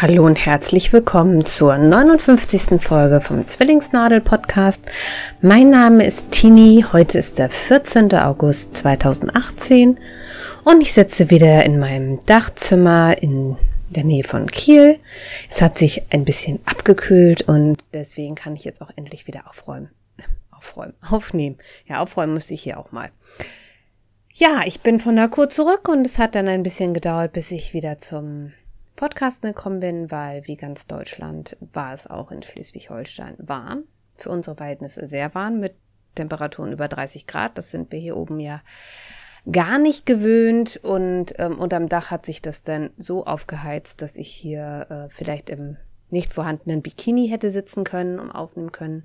Hallo und herzlich willkommen zur 59. Folge vom Zwillingsnadel Podcast. Mein Name ist Tini. Heute ist der 14. August 2018 und ich sitze wieder in meinem Dachzimmer in der Nähe von Kiel. Es hat sich ein bisschen abgekühlt und deswegen kann ich jetzt auch endlich wieder aufräumen. Aufräumen, aufnehmen. Ja, aufräumen musste ich hier auch mal. Ja, ich bin von der Kur zurück und es hat dann ein bisschen gedauert, bis ich wieder zum Podcasten gekommen bin, weil wie ganz Deutschland war es auch in Schleswig-Holstein warm. Für unsere Verhältnisse sehr warm mit Temperaturen über 30 Grad. Das sind wir hier oben ja gar nicht gewöhnt und ähm, unterm Dach hat sich das dann so aufgeheizt, dass ich hier äh, vielleicht im nicht vorhandenen Bikini hätte sitzen können und aufnehmen können,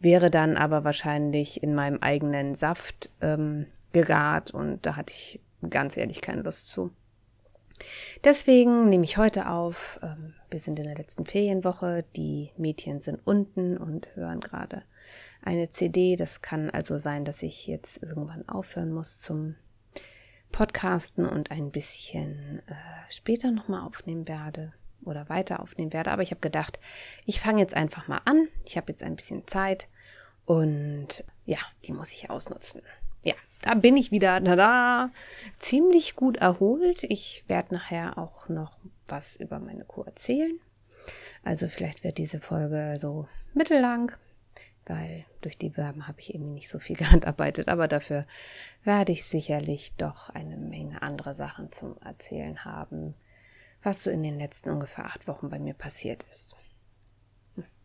wäre dann aber wahrscheinlich in meinem eigenen Saft ähm, gegart und da hatte ich ganz ehrlich keine Lust zu. Deswegen nehme ich heute auf. Ähm, wir sind in der letzten Ferienwoche. Die Mädchen sind unten und hören gerade eine CD. Das kann also sein, dass ich jetzt irgendwann aufhören muss zum Podcasten und ein bisschen äh, später nochmal aufnehmen werde oder weiter aufnehmen werde. Aber ich habe gedacht, ich fange jetzt einfach mal an. Ich habe jetzt ein bisschen Zeit und ja, die muss ich ausnutzen da bin ich wieder da ziemlich gut erholt. Ich werde nachher auch noch was über meine Kur erzählen. Also vielleicht wird diese Folge so mittellang, weil durch die Verben habe ich eben nicht so viel gehandarbeitet, aber dafür werde ich sicherlich doch eine Menge andere Sachen zum Erzählen haben, was so in den letzten ungefähr acht Wochen bei mir passiert ist.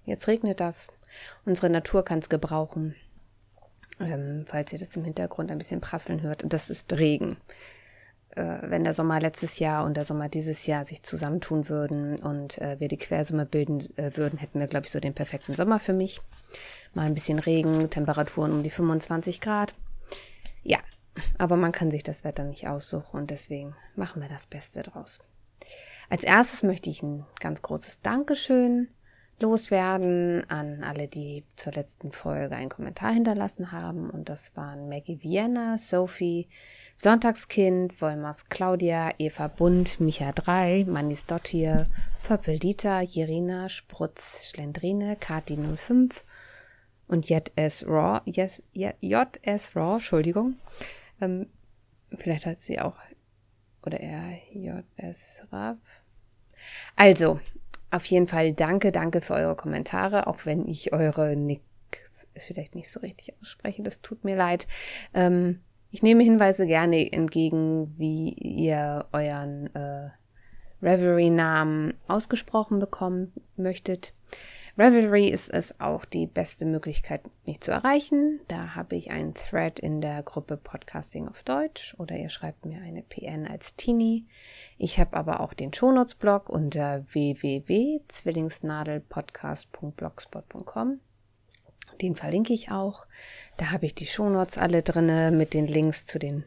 Jetzt regnet das. Unsere Natur kann es gebrauchen. Ähm, falls ihr das im Hintergrund ein bisschen prasseln hört, das ist Regen. Äh, wenn der Sommer letztes Jahr und der Sommer dieses Jahr sich zusammentun würden und äh, wir die Quersumme bilden äh, würden, hätten wir, glaube ich, so den perfekten Sommer für mich. Mal ein bisschen Regen, Temperaturen um die 25 Grad. Ja, aber man kann sich das Wetter nicht aussuchen und deswegen machen wir das Beste draus. Als erstes möchte ich ein ganz großes Dankeschön loswerden an alle, die zur letzten Folge einen Kommentar hinterlassen haben. Und das waren Maggie Vienna, Sophie, Sonntagskind, Wolmers Claudia, Eva Bund, Micha 3, Manis Dottier, Purple Dieter, Jirina, Sprutz, Schlendrine, Kati 05 und JS Raw, yes, JS Raw, Entschuldigung. Ähm, vielleicht hat sie auch, oder er JS Rav. Also, auf jeden Fall danke, danke für eure Kommentare, auch wenn ich eure Nicks vielleicht nicht so richtig ausspreche. Das tut mir leid. Ähm, ich nehme Hinweise gerne entgegen, wie ihr euren äh, Reverie-Namen ausgesprochen bekommen möchtet. Revelry ist es auch die beste Möglichkeit, mich zu erreichen. Da habe ich einen Thread in der Gruppe Podcasting auf Deutsch oder ihr schreibt mir eine PN als Teenie. Ich habe aber auch den Shownotes-Blog unter www.zwillingsnadelpodcast.blogspot.com. Den verlinke ich auch. Da habe ich die Shownotes alle drinne mit den Links zu den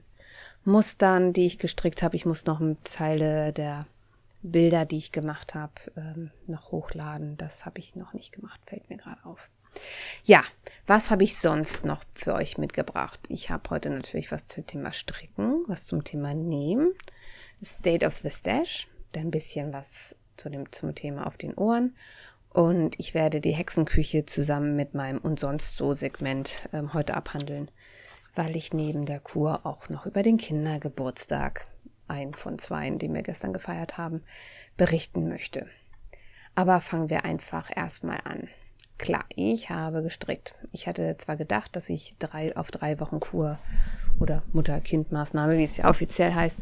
Mustern, die ich gestrickt habe. Ich muss noch eine Zeile der Bilder, die ich gemacht habe, ähm, noch hochladen. Das habe ich noch nicht gemacht, fällt mir gerade auf. Ja, was habe ich sonst noch für euch mitgebracht? Ich habe heute natürlich was zum Thema Stricken, was zum Thema Nähen, State of the Stash, dann ein bisschen was zu dem, zum Thema auf den Ohren und ich werde die Hexenküche zusammen mit meinem und sonst so Segment ähm, heute abhandeln, weil ich neben der Kur auch noch über den Kindergeburtstag ein von zweien, die wir gestern gefeiert haben, berichten möchte. Aber fangen wir einfach erstmal an. Klar, ich habe gestrickt. Ich hatte zwar gedacht, dass ich drei, auf drei Wochen Kur oder Mutter-Kind-Maßnahme, wie es ja offiziell heißt,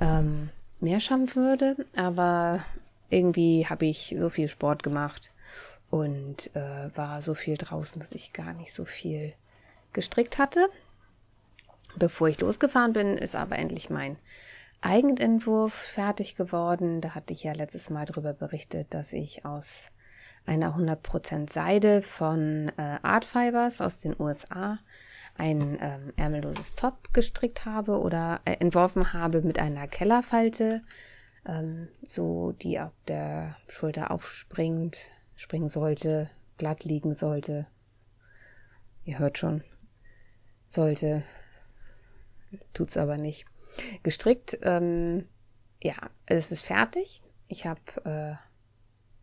ähm, mehr schaffen würde, aber irgendwie habe ich so viel Sport gemacht und äh, war so viel draußen, dass ich gar nicht so viel gestrickt hatte. Bevor ich losgefahren bin, ist aber endlich mein Eigenentwurf fertig geworden. Da hatte ich ja letztes Mal darüber berichtet, dass ich aus einer 100% Seide von äh, Art Fibers aus den USA ein ähm, ärmelloses Top gestrickt habe oder äh, entworfen habe mit einer Kellerfalte, ähm, so die auf der Schulter aufspringt, springen sollte, glatt liegen sollte. Ihr hört schon, sollte, tut's aber nicht gestrickt. Ähm, ja, es ist fertig. Ich habe äh,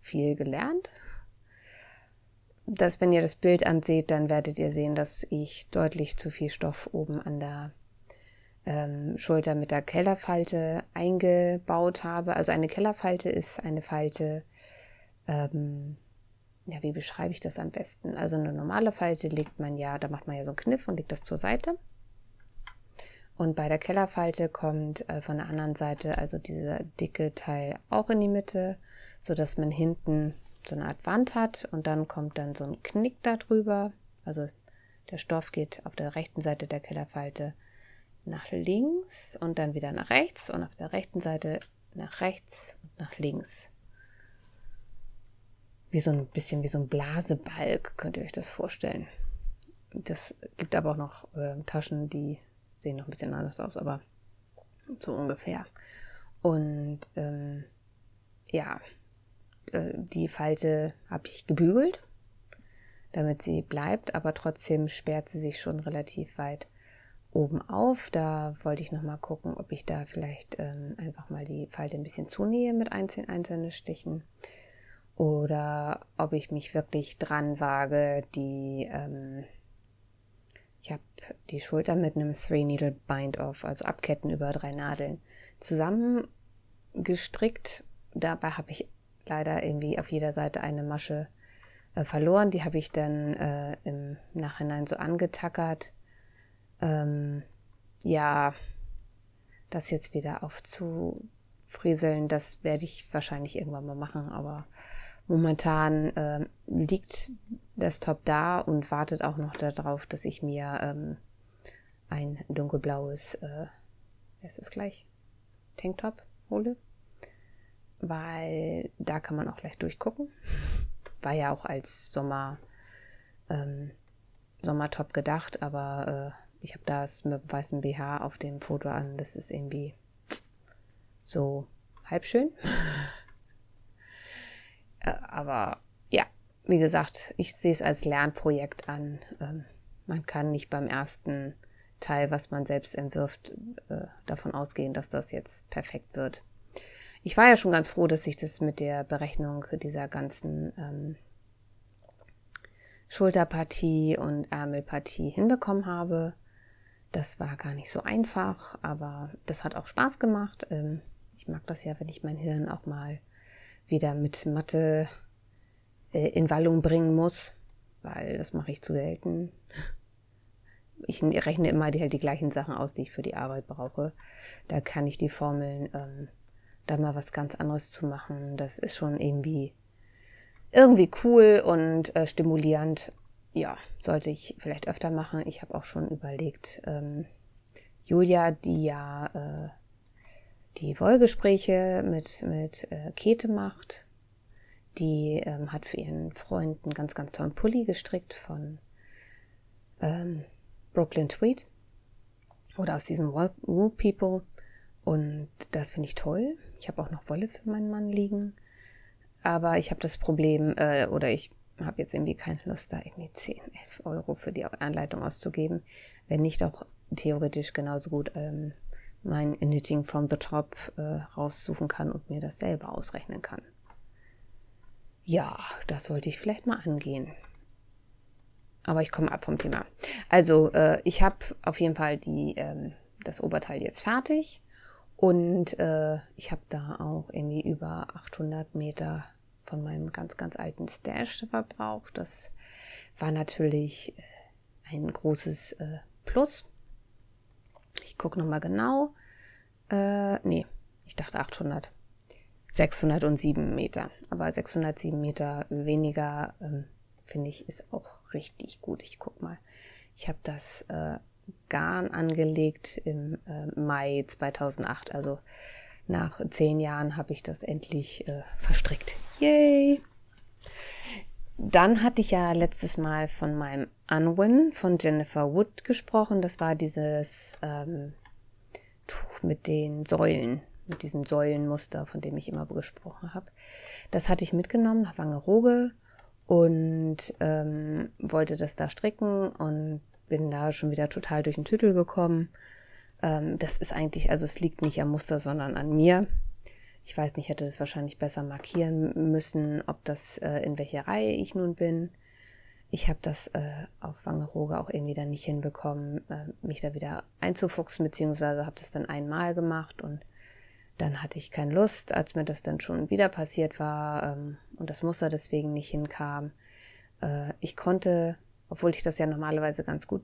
viel gelernt. Dass, wenn ihr das Bild anseht, dann werdet ihr sehen, dass ich deutlich zu viel Stoff oben an der ähm, Schulter mit der Kellerfalte eingebaut habe. Also eine Kellerfalte ist eine Falte, ähm, ja, wie beschreibe ich das am besten? Also eine normale Falte legt man ja, da macht man ja so einen Kniff und legt das zur Seite. Und bei der Kellerfalte kommt äh, von der anderen Seite also dieser dicke Teil auch in die Mitte, so dass man hinten so eine Art Wand hat und dann kommt dann so ein Knick darüber. Also der Stoff geht auf der rechten Seite der Kellerfalte nach links und dann wieder nach rechts und auf der rechten Seite nach rechts und nach links wie so ein bisschen wie so ein Blasebalg, könnt ihr euch das vorstellen. Das gibt aber auch noch äh, Taschen, die sehen noch ein bisschen anders aus, aber so ungefähr. Und ähm, ja, äh, die Falte habe ich gebügelt, damit sie bleibt, aber trotzdem sperrt sie sich schon relativ weit oben auf. Da wollte ich noch mal gucken, ob ich da vielleicht ähm, einfach mal die Falte ein bisschen zunähe mit einzelnen, einzelnen Stichen oder ob ich mich wirklich dran wage, die, ähm, ich habe die Schulter mit einem Three Needle Bind Off, also Abketten über drei Nadeln, zusammengestrickt. Dabei habe ich leider irgendwie auf jeder Seite eine Masche äh, verloren. Die habe ich dann äh, im Nachhinein so angetackert. Ähm, ja, das jetzt wieder aufzufrieseln, das werde ich wahrscheinlich irgendwann mal machen, aber Momentan äh, liegt das Top da und wartet auch noch darauf, dass ich mir ähm, ein dunkelblaues, äh, ist es gleich, Tanktop hole. Weil da kann man auch gleich durchgucken. War ja auch als Sommer, ähm, Sommertop gedacht, aber äh, ich habe das mit weißem BH auf dem Foto an. Das ist irgendwie so halb schön. Äh, aber ja, wie gesagt, ich sehe es als Lernprojekt an. Ähm, man kann nicht beim ersten Teil, was man selbst entwirft, äh, davon ausgehen, dass das jetzt perfekt wird. Ich war ja schon ganz froh, dass ich das mit der Berechnung dieser ganzen ähm, Schulterpartie und Ärmelpartie hinbekommen habe. Das war gar nicht so einfach, aber das hat auch Spaß gemacht. Ähm, ich mag das ja, wenn ich mein Hirn auch mal wieder mit Mathe äh, in Wallung bringen muss, weil das mache ich zu selten. Ich rechne immer die, halt die gleichen Sachen aus, die ich für die Arbeit brauche. Da kann ich die Formeln ähm, dann mal was ganz anderes zu machen. Das ist schon irgendwie irgendwie cool und äh, stimulierend. Ja, sollte ich vielleicht öfter machen. Ich habe auch schon überlegt, ähm, Julia, die ja äh, die Wollgespräche mit, mit äh, Käthe macht. Die ähm, hat für ihren Freund einen ganz, ganz tollen Pulli gestrickt von ähm, Brooklyn Tweed oder aus diesem Wool People. Und das finde ich toll. Ich habe auch noch Wolle für meinen Mann liegen. Aber ich habe das Problem, äh, oder ich habe jetzt irgendwie keine Lust, da irgendwie 10, 11 Euro für die Anleitung auszugeben, wenn nicht auch theoretisch genauso gut ähm, mein Knitting from the Top äh, raussuchen kann und mir das selber ausrechnen kann. Ja, das wollte ich vielleicht mal angehen. Aber ich komme ab vom Thema. Also, äh, ich habe auf jeden Fall die, ähm, das Oberteil jetzt fertig. Und äh, ich habe da auch irgendwie über 800 Meter von meinem ganz, ganz alten Stash verbraucht. Das war natürlich äh, ein großes äh, Plus. Ich gucke nochmal genau. Äh, nee, ich dachte 800. 607 Meter. Aber 607 Meter weniger, ähm, finde ich, ist auch richtig gut. Ich guck mal. Ich habe das äh, Garn angelegt im äh, Mai 2008. Also nach zehn Jahren habe ich das endlich äh, verstrickt. Yay! Dann hatte ich ja letztes Mal von meinem Unwin von Jennifer Wood gesprochen. Das war dieses ähm, Tuch mit den Säulen, mit diesem Säulenmuster, von dem ich immer gesprochen habe. Das hatte ich mitgenommen nach Wangerooge und ähm, wollte das da stricken und bin da schon wieder total durch den Tüttel gekommen. Ähm, das ist eigentlich, also es liegt nicht am Muster, sondern an mir. Ich weiß nicht, hätte das wahrscheinlich besser markieren müssen, ob das äh, in welcher Reihe ich nun bin. Ich habe das äh, auf Wangerooge auch irgendwie dann nicht hinbekommen, äh, mich da wieder einzufuchsen, beziehungsweise habe das dann einmal gemacht und dann hatte ich keine Lust, als mir das dann schon wieder passiert war ähm, und das Muster deswegen nicht hinkam. Äh, ich konnte, obwohl ich das ja normalerweise ganz gut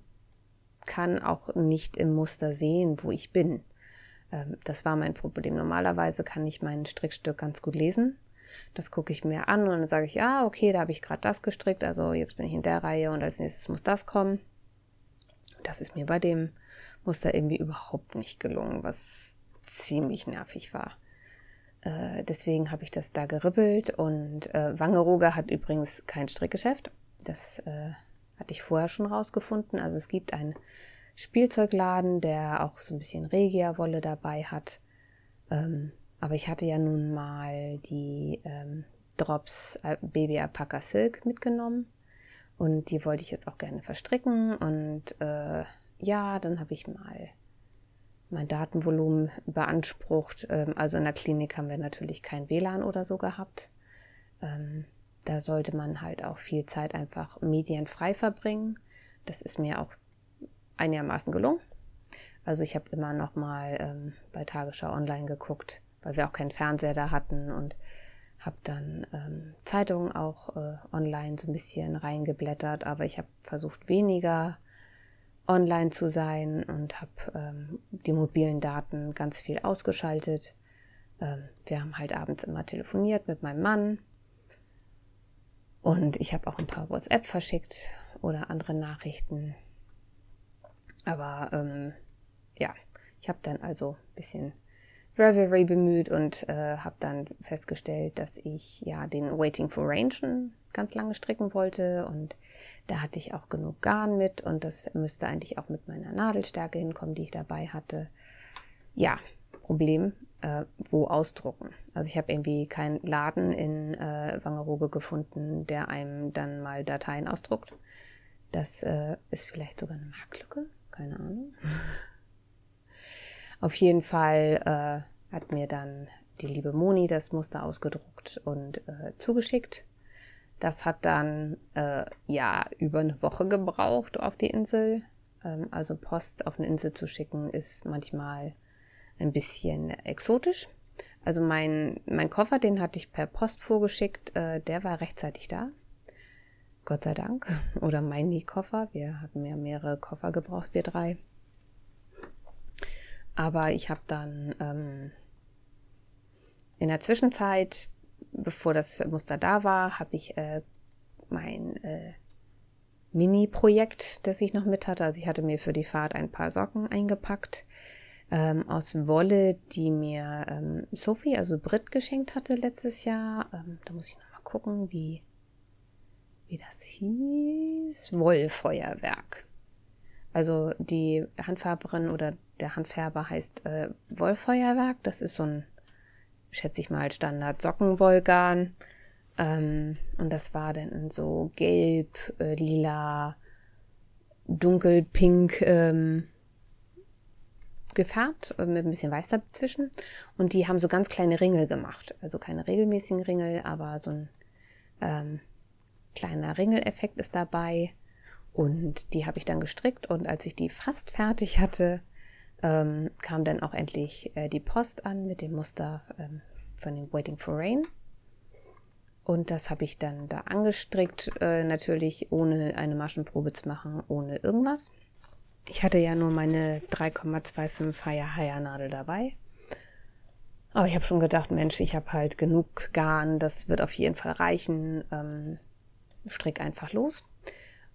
kann, auch nicht im Muster sehen, wo ich bin. Ähm, das war mein Problem. Normalerweise kann ich mein Strickstück ganz gut lesen. Das gucke ich mir an und dann sage ich, ja, okay, da habe ich gerade das gestrickt, also jetzt bin ich in der Reihe und als nächstes muss das kommen. Das ist mir bei dem Muster irgendwie überhaupt nicht gelungen, was ziemlich nervig war. Äh, deswegen habe ich das da geribbelt und äh, Wangerooge hat übrigens kein Strickgeschäft. Das äh, hatte ich vorher schon rausgefunden. Also es gibt einen Spielzeugladen, der auch so ein bisschen Regia-Wolle dabei hat. Ähm, aber ich hatte ja nun mal die ähm, Drops äh, Baby Alpaca Silk mitgenommen und die wollte ich jetzt auch gerne verstricken und äh, ja, dann habe ich mal mein Datenvolumen beansprucht. Ähm, also in der Klinik haben wir natürlich kein WLAN oder so gehabt. Ähm, da sollte man halt auch viel Zeit einfach medienfrei verbringen. Das ist mir auch einigermaßen gelungen. Also ich habe immer noch mal ähm, bei Tagesschau Online geguckt, weil wir auch keinen Fernseher da hatten und habe dann ähm, Zeitungen auch äh, online so ein bisschen reingeblättert, aber ich habe versucht weniger online zu sein und habe ähm, die mobilen Daten ganz viel ausgeschaltet. Ähm, wir haben halt abends immer telefoniert mit meinem Mann und ich habe auch ein paar WhatsApp verschickt oder andere Nachrichten. Aber ähm, ja, ich habe dann also ein bisschen Revelry bemüht und äh, habe dann festgestellt, dass ich ja den Waiting for Rain ganz lange stricken wollte und da hatte ich auch genug Garn mit und das müsste eigentlich auch mit meiner Nadelstärke hinkommen, die ich dabei hatte. Ja, Problem, äh, wo ausdrucken. Also ich habe irgendwie keinen Laden in äh, Wangerooge gefunden, der einem dann mal Dateien ausdruckt. Das äh, ist vielleicht sogar eine Marktlücke, keine Ahnung. Auf jeden Fall äh, hat mir dann die liebe Moni das Muster ausgedruckt und äh, zugeschickt. Das hat dann äh, ja über eine Woche gebraucht auf die Insel. Ähm, also Post auf eine Insel zu schicken ist manchmal ein bisschen exotisch. Also mein, mein Koffer, den hatte ich per Post vorgeschickt, äh, der war rechtzeitig da. Gott sei Dank. Oder mein Koffer. Wir hatten ja mehrere Koffer gebraucht, wir drei. Aber ich habe dann ähm, in der Zwischenzeit, bevor das Muster da war, habe ich äh, mein äh, Mini-Projekt, das ich noch mit hatte. Also ich hatte mir für die Fahrt ein paar Socken eingepackt ähm, aus Wolle, die mir ähm, Sophie, also Brit, geschenkt hatte letztes Jahr. Ähm, da muss ich noch mal gucken, wie wie das hieß. Wollfeuerwerk. Also die Handfärberin oder der Handfärber heißt äh, Wollfeuerwerk. Das ist so ein, schätze ich mal, Standard Sockenwollgarn. Ähm, und das war dann so gelb, äh, lila, dunkelpink ähm, gefärbt, äh, mit ein bisschen Weiß dazwischen. Und die haben so ganz kleine Ringel gemacht. Also keine regelmäßigen Ringel, aber so ein ähm, kleiner Ringeleffekt ist dabei. Und die habe ich dann gestrickt und als ich die fast fertig hatte, ähm, kam dann auch endlich äh, die Post an mit dem Muster ähm, von dem Waiting for Rain. Und das habe ich dann da angestrickt, äh, natürlich ohne eine Maschenprobe zu machen, ohne irgendwas. Ich hatte ja nur meine 3,25 Haya Haya Nadel dabei. Aber ich habe schon gedacht, Mensch, ich habe halt genug Garn, das wird auf jeden Fall reichen. Ähm, strick einfach los.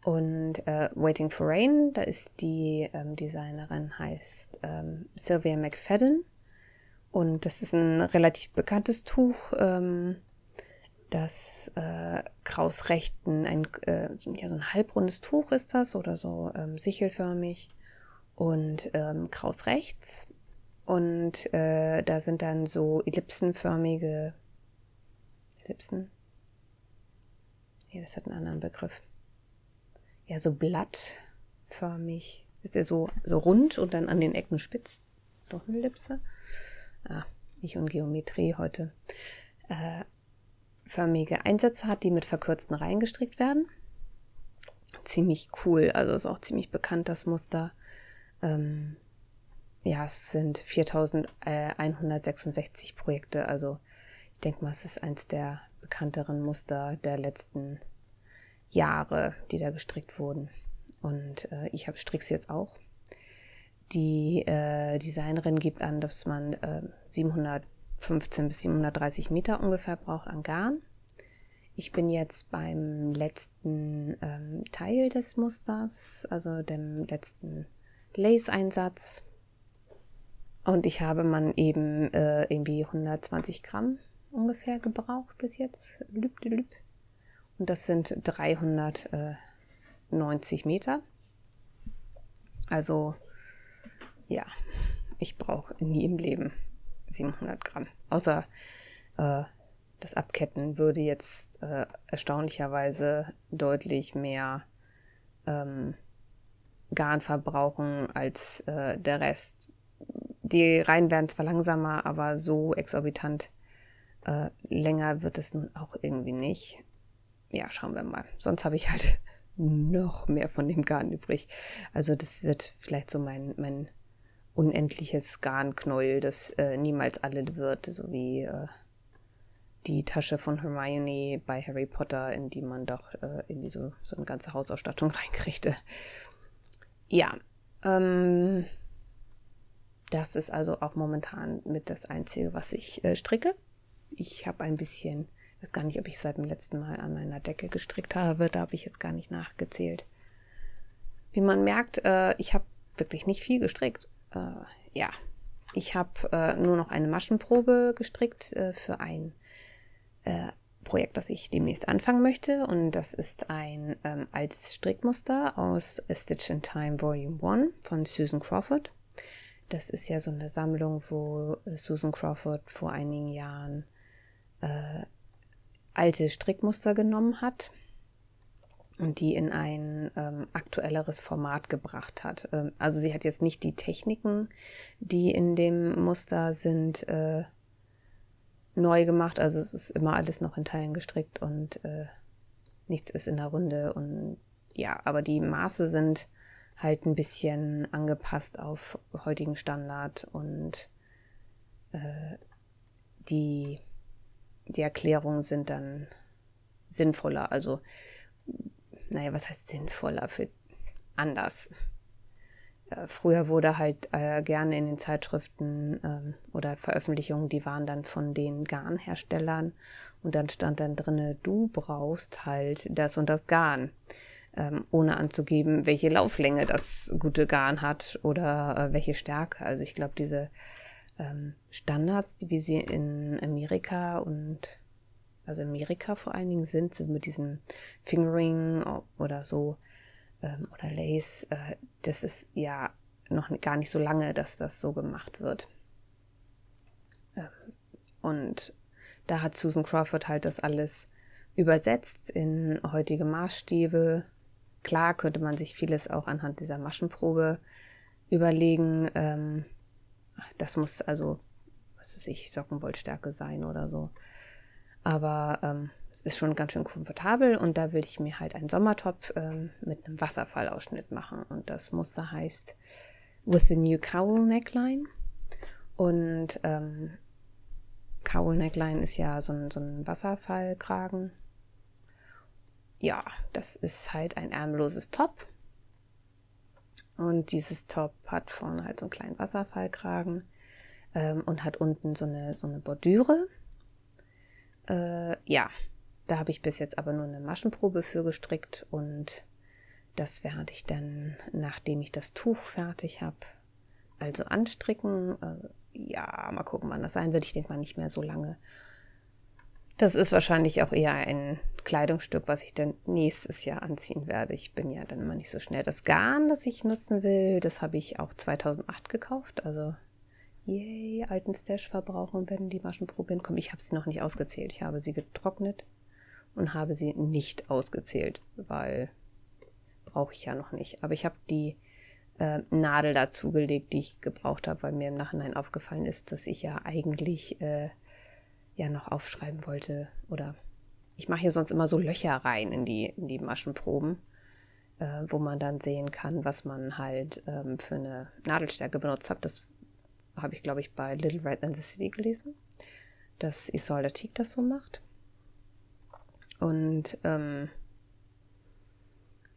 Und äh, Waiting for Rain, da ist die ähm, Designerin heißt ähm, Sylvia McFadden. Und das ist ein relativ bekanntes Tuch, ähm, das äh, Kraus Rechten, ein, äh, ja, so ein halbrundes Tuch ist das oder so ähm, sichelförmig. Und ähm, Kraus rechts. Und äh, da sind dann so ellipsenförmige Ellipsen. Nee, das hat einen anderen Begriff ja so blattförmig. Ist er so, so rund und dann an den Ecken spitz? Doch eine Ellipse? Ja, ich und Geometrie heute, äh, förmige Einsätze hat, die mit verkürzten Reihen gestrickt werden. Ziemlich cool, also ist auch ziemlich bekannt das Muster. Ähm, ja, es sind 4166 Projekte, also ich denke mal, es ist eins der bekannteren Muster der letzten Jahre, die da gestrickt wurden. Und äh, ich habe Stricks jetzt auch. Die äh, Designerin gibt an, dass man äh, 715 bis 730 Meter ungefähr braucht an Garn. Ich bin jetzt beim letzten ähm, Teil des Musters, also dem letzten Lace-Einsatz. Und ich habe man eben äh, irgendwie 120 Gramm ungefähr gebraucht bis jetzt. Lüb, lüb. Und das sind 390 Meter. Also ja, ich brauche nie im Leben 700 Gramm. Außer äh, das Abketten würde jetzt äh, erstaunlicherweise deutlich mehr ähm, Garn verbrauchen als äh, der Rest. Die Reihen werden zwar langsamer, aber so exorbitant äh, länger wird es nun auch irgendwie nicht ja, schauen wir mal. Sonst habe ich halt noch mehr von dem Garn übrig. Also das wird vielleicht so mein, mein unendliches Garnknäuel, das äh, niemals alle wird, so wie äh, die Tasche von Hermione bei Harry Potter, in die man doch äh, irgendwie so, so eine ganze Hausausstattung reinkriegte. Ja, ähm, das ist also auch momentan mit das Einzige, was ich äh, stricke. Ich habe ein bisschen weiß gar nicht, ob ich seit dem letzten Mal an meiner Decke gestrickt habe. Da habe ich jetzt gar nicht nachgezählt. Wie man merkt, äh, ich habe wirklich nicht viel gestrickt. Äh, ja, ich habe äh, nur noch eine Maschenprobe gestrickt äh, für ein äh, Projekt, das ich demnächst anfangen möchte. Und das ist ein ähm, altes Strickmuster aus A Stitch in Time Volume 1 von Susan Crawford. Das ist ja so eine Sammlung, wo Susan Crawford vor einigen Jahren äh, alte Strickmuster genommen hat und die in ein ähm, aktuelleres Format gebracht hat. Ähm, also sie hat jetzt nicht die Techniken, die in dem Muster sind, äh, neu gemacht. Also es ist immer alles noch in Teilen gestrickt und äh, nichts ist in der Runde. Und ja, aber die Maße sind halt ein bisschen angepasst auf heutigen Standard und äh, die die Erklärungen sind dann sinnvoller. Also, naja, was heißt sinnvoller? Für anders. Äh, früher wurde halt äh, gerne in den Zeitschriften ähm, oder Veröffentlichungen, die waren dann von den Garnherstellern und dann stand dann drinne, du brauchst halt das und das Garn, ähm, ohne anzugeben, welche Lauflänge das gute Garn hat oder äh, welche Stärke. Also ich glaube, diese ähm, Standards, die wie sie in Amerika und also Amerika vor allen Dingen sind, so mit diesem Fingering oder so ähm, oder Lace, äh, das ist ja noch gar nicht so lange, dass das so gemacht wird. Ähm, und da hat Susan Crawford halt das alles übersetzt in heutige Maßstäbe. Klar könnte man sich vieles auch anhand dieser Maschenprobe überlegen. Ähm, das muss also, was weiß ich, Sockenwollstärke sein oder so. Aber ähm, es ist schon ganz schön komfortabel und da will ich mir halt einen Sommertop ähm, mit einem Wasserfallausschnitt machen. Und das Muster heißt With the New Cowl Neckline. Und ähm, Cowl Neckline ist ja so ein, so ein Wasserfallkragen. Ja, das ist halt ein ärmelloses Top und dieses Top hat vorne halt so einen kleinen Wasserfallkragen ähm, und hat unten so eine, so eine Bordüre. Äh, ja, da habe ich bis jetzt aber nur eine Maschenprobe für gestrickt und das werde ich dann, nachdem ich das Tuch fertig habe, also anstricken. Äh, ja, mal gucken, wann das sein wird. Ich denke mal nicht mehr so lange. Das ist wahrscheinlich auch eher ein Kleidungsstück, was ich dann nächstes Jahr anziehen werde. Ich bin ja dann immer nicht so schnell. Das Garn, das ich nutzen will, das habe ich auch 2008 gekauft. Also, yay, alten Stash verbrauchen, wenn die Maschenprobe hinkommt. Ich habe sie noch nicht ausgezählt. Ich habe sie getrocknet und habe sie nicht ausgezählt, weil brauche ich ja noch nicht. Aber ich habe die äh, Nadel dazugelegt, die ich gebraucht habe, weil mir im Nachhinein aufgefallen ist, dass ich ja eigentlich äh, ja noch aufschreiben wollte oder ich mache hier sonst immer so Löcher rein in die, in die Maschenproben, äh, wo man dann sehen kann, was man halt ähm, für eine Nadelstärke benutzt hat. Das habe ich, glaube ich, bei Little Red and the City gelesen, dass Isolde Teague das so macht. Und ähm,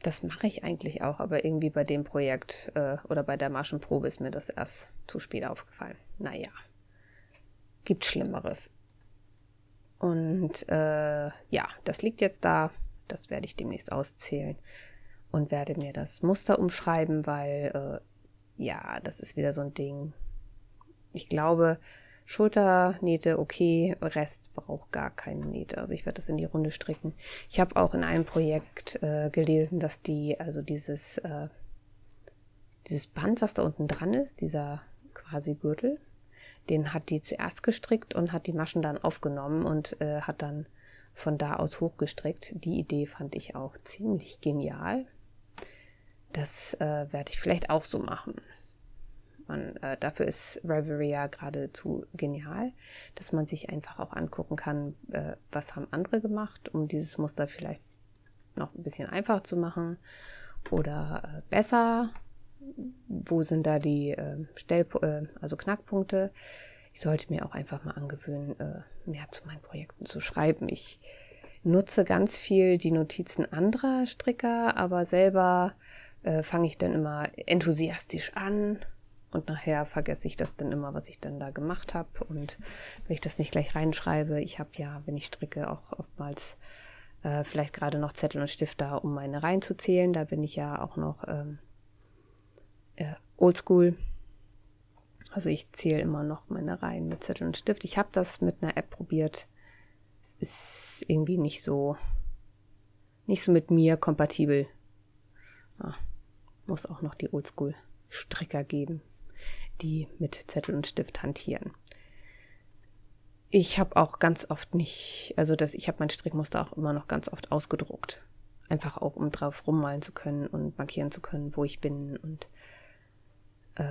das mache ich eigentlich auch, aber irgendwie bei dem Projekt äh, oder bei der Maschenprobe ist mir das erst zu spät aufgefallen. Naja, gibt Schlimmeres. Und äh, ja, das liegt jetzt da. Das werde ich demnächst auszählen und werde mir das Muster umschreiben, weil äh, ja, das ist wieder so ein Ding. Ich glaube, Schulternähte okay, Rest braucht gar keine Nähte. Also ich werde das in die Runde stricken. Ich habe auch in einem Projekt äh, gelesen, dass die, also dieses, äh, dieses Band, was da unten dran ist, dieser quasi Gürtel, den hat die zuerst gestrickt und hat die Maschen dann aufgenommen und äh, hat dann von da aus hochgestrickt. Die Idee fand ich auch ziemlich genial. Das äh, werde ich vielleicht auch so machen. Man, äh, dafür ist Ravelry ja geradezu genial, dass man sich einfach auch angucken kann, äh, was haben andere gemacht, um dieses Muster vielleicht noch ein bisschen einfacher zu machen oder äh, besser. Wo sind da die äh, Stell äh, also Knackpunkte? Ich sollte mir auch einfach mal angewöhnen, äh, mehr zu meinen Projekten zu schreiben. Ich nutze ganz viel die Notizen anderer Stricker, aber selber äh, fange ich dann immer enthusiastisch an und nachher vergesse ich das dann immer, was ich dann da gemacht habe. Und wenn ich das nicht gleich reinschreibe, ich habe ja, wenn ich stricke, auch oftmals äh, vielleicht gerade noch Zettel und Stift da, um meine Reihen zu zählen. Da bin ich ja auch noch ähm, äh, oldschool. Also ich zähle immer noch meine Reihen mit Zettel und Stift. Ich habe das mit einer App probiert. Es ist irgendwie nicht so, nicht so mit mir kompatibel. Ah, muss auch noch die Oldschool-Stricker geben die mit Zettel und Stift hantieren. Ich habe auch ganz oft nicht, also das, ich habe mein Strickmuster auch immer noch ganz oft ausgedruckt. Einfach auch, um drauf rummalen zu können und markieren zu können, wo ich bin. Und äh,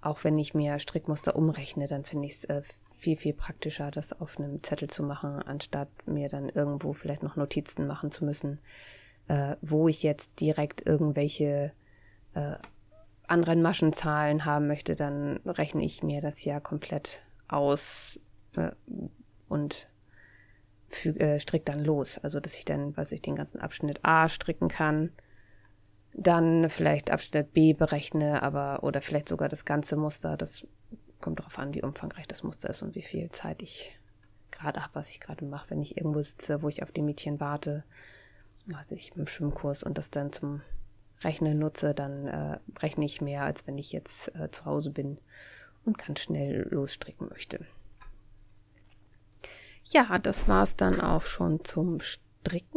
auch wenn ich mir Strickmuster umrechne, dann finde ich es äh, viel, viel praktischer, das auf einem Zettel zu machen, anstatt mir dann irgendwo vielleicht noch Notizen machen zu müssen, äh, wo ich jetzt direkt irgendwelche äh, anderen Maschenzahlen haben möchte, dann rechne ich mir das ja komplett aus äh, und äh, strick dann los. Also dass ich dann, was ich den ganzen Abschnitt A stricken kann, dann vielleicht Abschnitt B berechne, aber oder vielleicht sogar das ganze Muster. Das kommt darauf an, wie umfangreich das Muster ist und wie viel Zeit ich gerade habe, was ich gerade mache. Wenn ich irgendwo sitze, wo ich auf die Mädchen warte, was ich im Schwimmkurs und das dann zum Rechnen nutze, dann äh, rechne ich mehr, als wenn ich jetzt äh, zu Hause bin und ganz schnell losstricken möchte. Ja, das war es dann auch schon zum Stricken.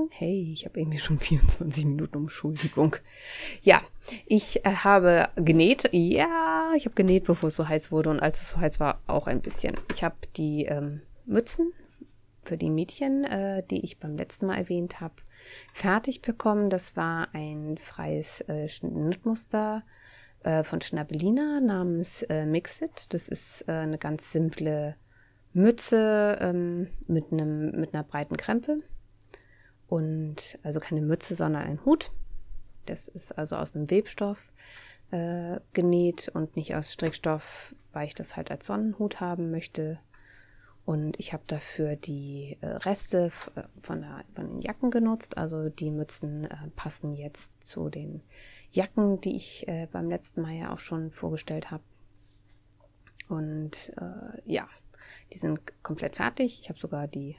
Hey, ich habe irgendwie schon 24 Minuten, Entschuldigung. Ja, ich äh, habe genäht. Ja, ich habe genäht, bevor es so heiß wurde und als es so heiß war, auch ein bisschen. Ich habe die ähm, Mützen für die Mädchen, äh, die ich beim letzten Mal erwähnt habe, fertig bekommen. Das war ein freies äh, Schnittmuster äh, von Schnabelina namens äh, Mixit. Das ist äh, eine ganz simple Mütze ähm, mit, einem, mit einer breiten Krempe. Und also keine Mütze, sondern ein Hut. Das ist also aus einem Webstoff äh, genäht und nicht aus Strickstoff, weil ich das halt als Sonnenhut haben möchte. Und ich habe dafür die äh, Reste äh, von, der, von, den Jacken genutzt. Also die Mützen äh, passen jetzt zu den Jacken, die ich äh, beim letzten Mal ja auch schon vorgestellt habe. Und äh, ja, die sind komplett fertig. Ich habe sogar die,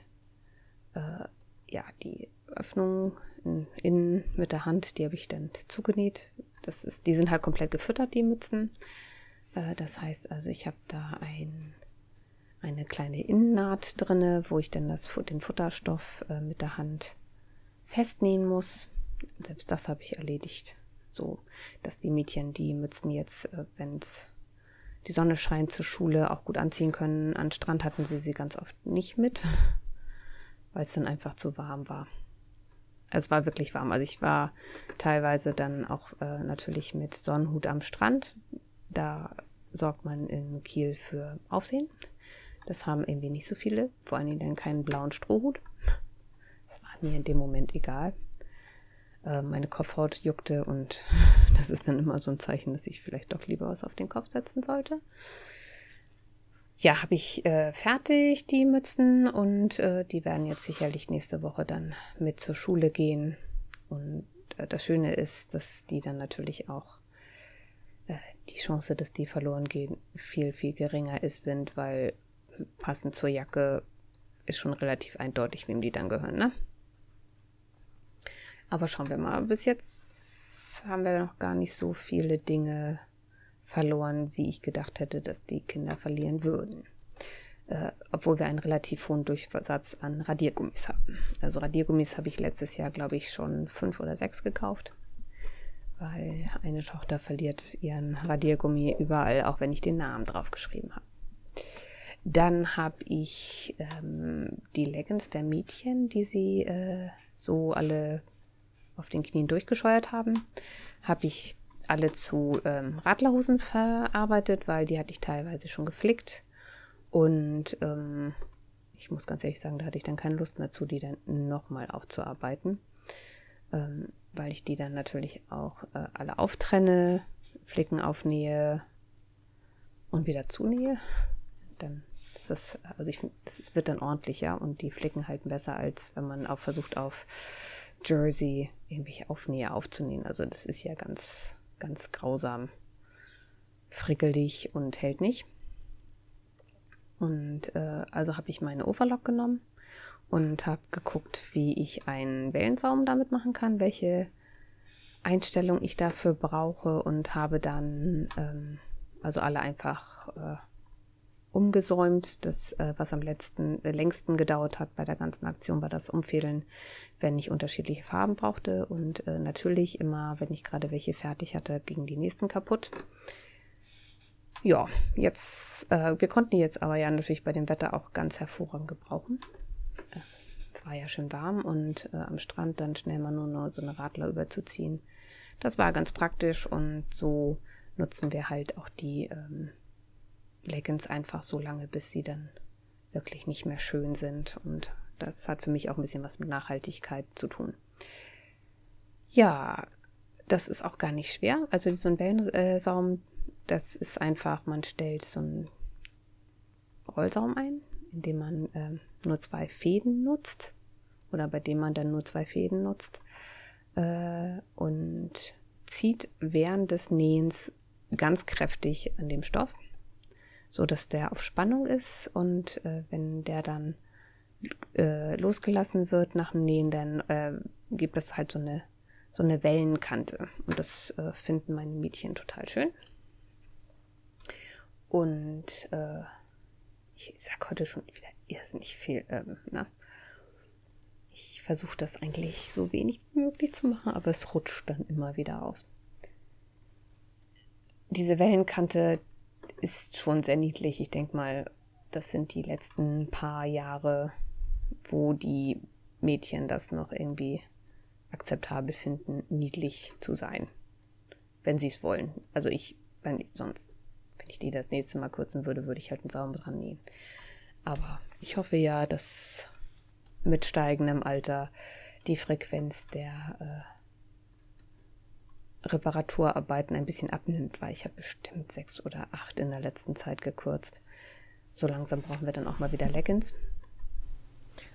ja, die Öffnung in, innen mit der Hand, die habe ich dann zugenäht. Das ist, die sind halt komplett gefüttert, die Mützen. das heißt also, ich habe da ein eine kleine Innennaht drinne, wo ich dann das, den Futterstoff äh, mit der Hand festnähen muss. Selbst das habe ich erledigt, so dass die Mädchen die Mützen jetzt, äh, wenn es die Sonne scheint, zur Schule auch gut anziehen können. An Strand hatten sie sie ganz oft nicht mit, weil es dann einfach zu warm war. Es war wirklich warm. Also ich war teilweise dann auch äh, natürlich mit Sonnenhut am Strand. Da sorgt man in Kiel für Aufsehen. Das haben irgendwie nicht so viele, vor allen Dingen dann keinen blauen Strohhut. Das war mir in dem Moment egal. Äh, meine Kopfhaut juckte und das ist dann immer so ein Zeichen, dass ich vielleicht doch lieber was auf den Kopf setzen sollte. Ja, habe ich äh, fertig die Mützen und äh, die werden jetzt sicherlich nächste Woche dann mit zur Schule gehen. Und äh, das Schöne ist, dass die dann natürlich auch äh, die Chance, dass die verloren gehen, viel, viel geringer ist, sind, weil passend zur Jacke ist schon relativ eindeutig, wem die dann gehören, ne? Aber schauen wir mal. Bis jetzt haben wir noch gar nicht so viele Dinge verloren, wie ich gedacht hätte, dass die Kinder verlieren würden. Äh, obwohl wir einen relativ hohen Durchsatz an Radiergummis haben. Also Radiergummis habe ich letztes Jahr, glaube ich, schon fünf oder sechs gekauft, weil eine Tochter verliert ihren Radiergummi überall, auch wenn ich den Namen drauf geschrieben habe. Dann habe ich ähm, die Leggings der Mädchen, die sie äh, so alle auf den Knien durchgescheuert haben, habe ich alle zu ähm, Radlerhosen verarbeitet, weil die hatte ich teilweise schon geflickt. Und ähm, ich muss ganz ehrlich sagen, da hatte ich dann keine Lust mehr zu, die dann nochmal aufzuarbeiten. Ähm, weil ich die dann natürlich auch äh, alle auftrenne, Flicken aufnähe und wieder zunähe. Dann ist das, also ich finde, es wird dann ordentlicher und die Flicken halten besser, als wenn man auch versucht auf Jersey irgendwelche Aufnäher aufzunehmen. Also das ist ja ganz, ganz grausam frickelig und hält nicht. Und äh, also habe ich meine Overlock genommen und habe geguckt, wie ich einen Wellensaum damit machen kann, welche Einstellung ich dafür brauche und habe dann ähm, also alle einfach äh, umgesäumt. Das, äh, was am letzten, äh, längsten gedauert hat bei der ganzen Aktion, war das Umfädeln, wenn ich unterschiedliche Farben brauchte. Und äh, natürlich immer, wenn ich gerade welche fertig hatte, gingen die nächsten kaputt. Ja, jetzt, wir konnten die jetzt aber ja natürlich bei dem Wetter auch ganz hervorragend gebrauchen. Es war ja schön warm und am Strand dann schnell mal nur noch so eine Radler überzuziehen. Das war ganz praktisch und so nutzen wir halt auch die ähm, Leggings einfach so lange, bis sie dann wirklich nicht mehr schön sind. Und das hat für mich auch ein bisschen was mit Nachhaltigkeit zu tun. Ja, das ist auch gar nicht schwer. Also so ein Wellensaum, das ist einfach, man stellt so einen Rollsaum ein, indem man äh, nur zwei Fäden nutzt oder bei dem man dann nur zwei Fäden nutzt äh, und zieht während des Nähens ganz kräftig an dem Stoff so dass der auf Spannung ist und äh, wenn der dann äh, losgelassen wird nach dem Nähen, dann äh, gibt es halt so eine so eine Wellenkante und das äh, finden meine Mädchen total schön. Und äh, ich sag heute schon wieder irrsinnig viel. Ähm, na? Ich versuche das eigentlich so wenig wie möglich zu machen, aber es rutscht dann immer wieder aus. Diese Wellenkante, ist schon sehr niedlich. Ich denke mal, das sind die letzten paar Jahre, wo die Mädchen das noch irgendwie akzeptabel finden, niedlich zu sein. Wenn sie es wollen. Also ich, wenn sonst, wenn ich die das nächste Mal kürzen würde, würde ich halt einen Saum dran nähen. Aber ich hoffe ja, dass mit steigendem Alter die Frequenz der äh, Reparaturarbeiten ein bisschen abnimmt, weil ich habe bestimmt sechs oder acht in der letzten Zeit gekürzt. So langsam brauchen wir dann auch mal wieder Leggings.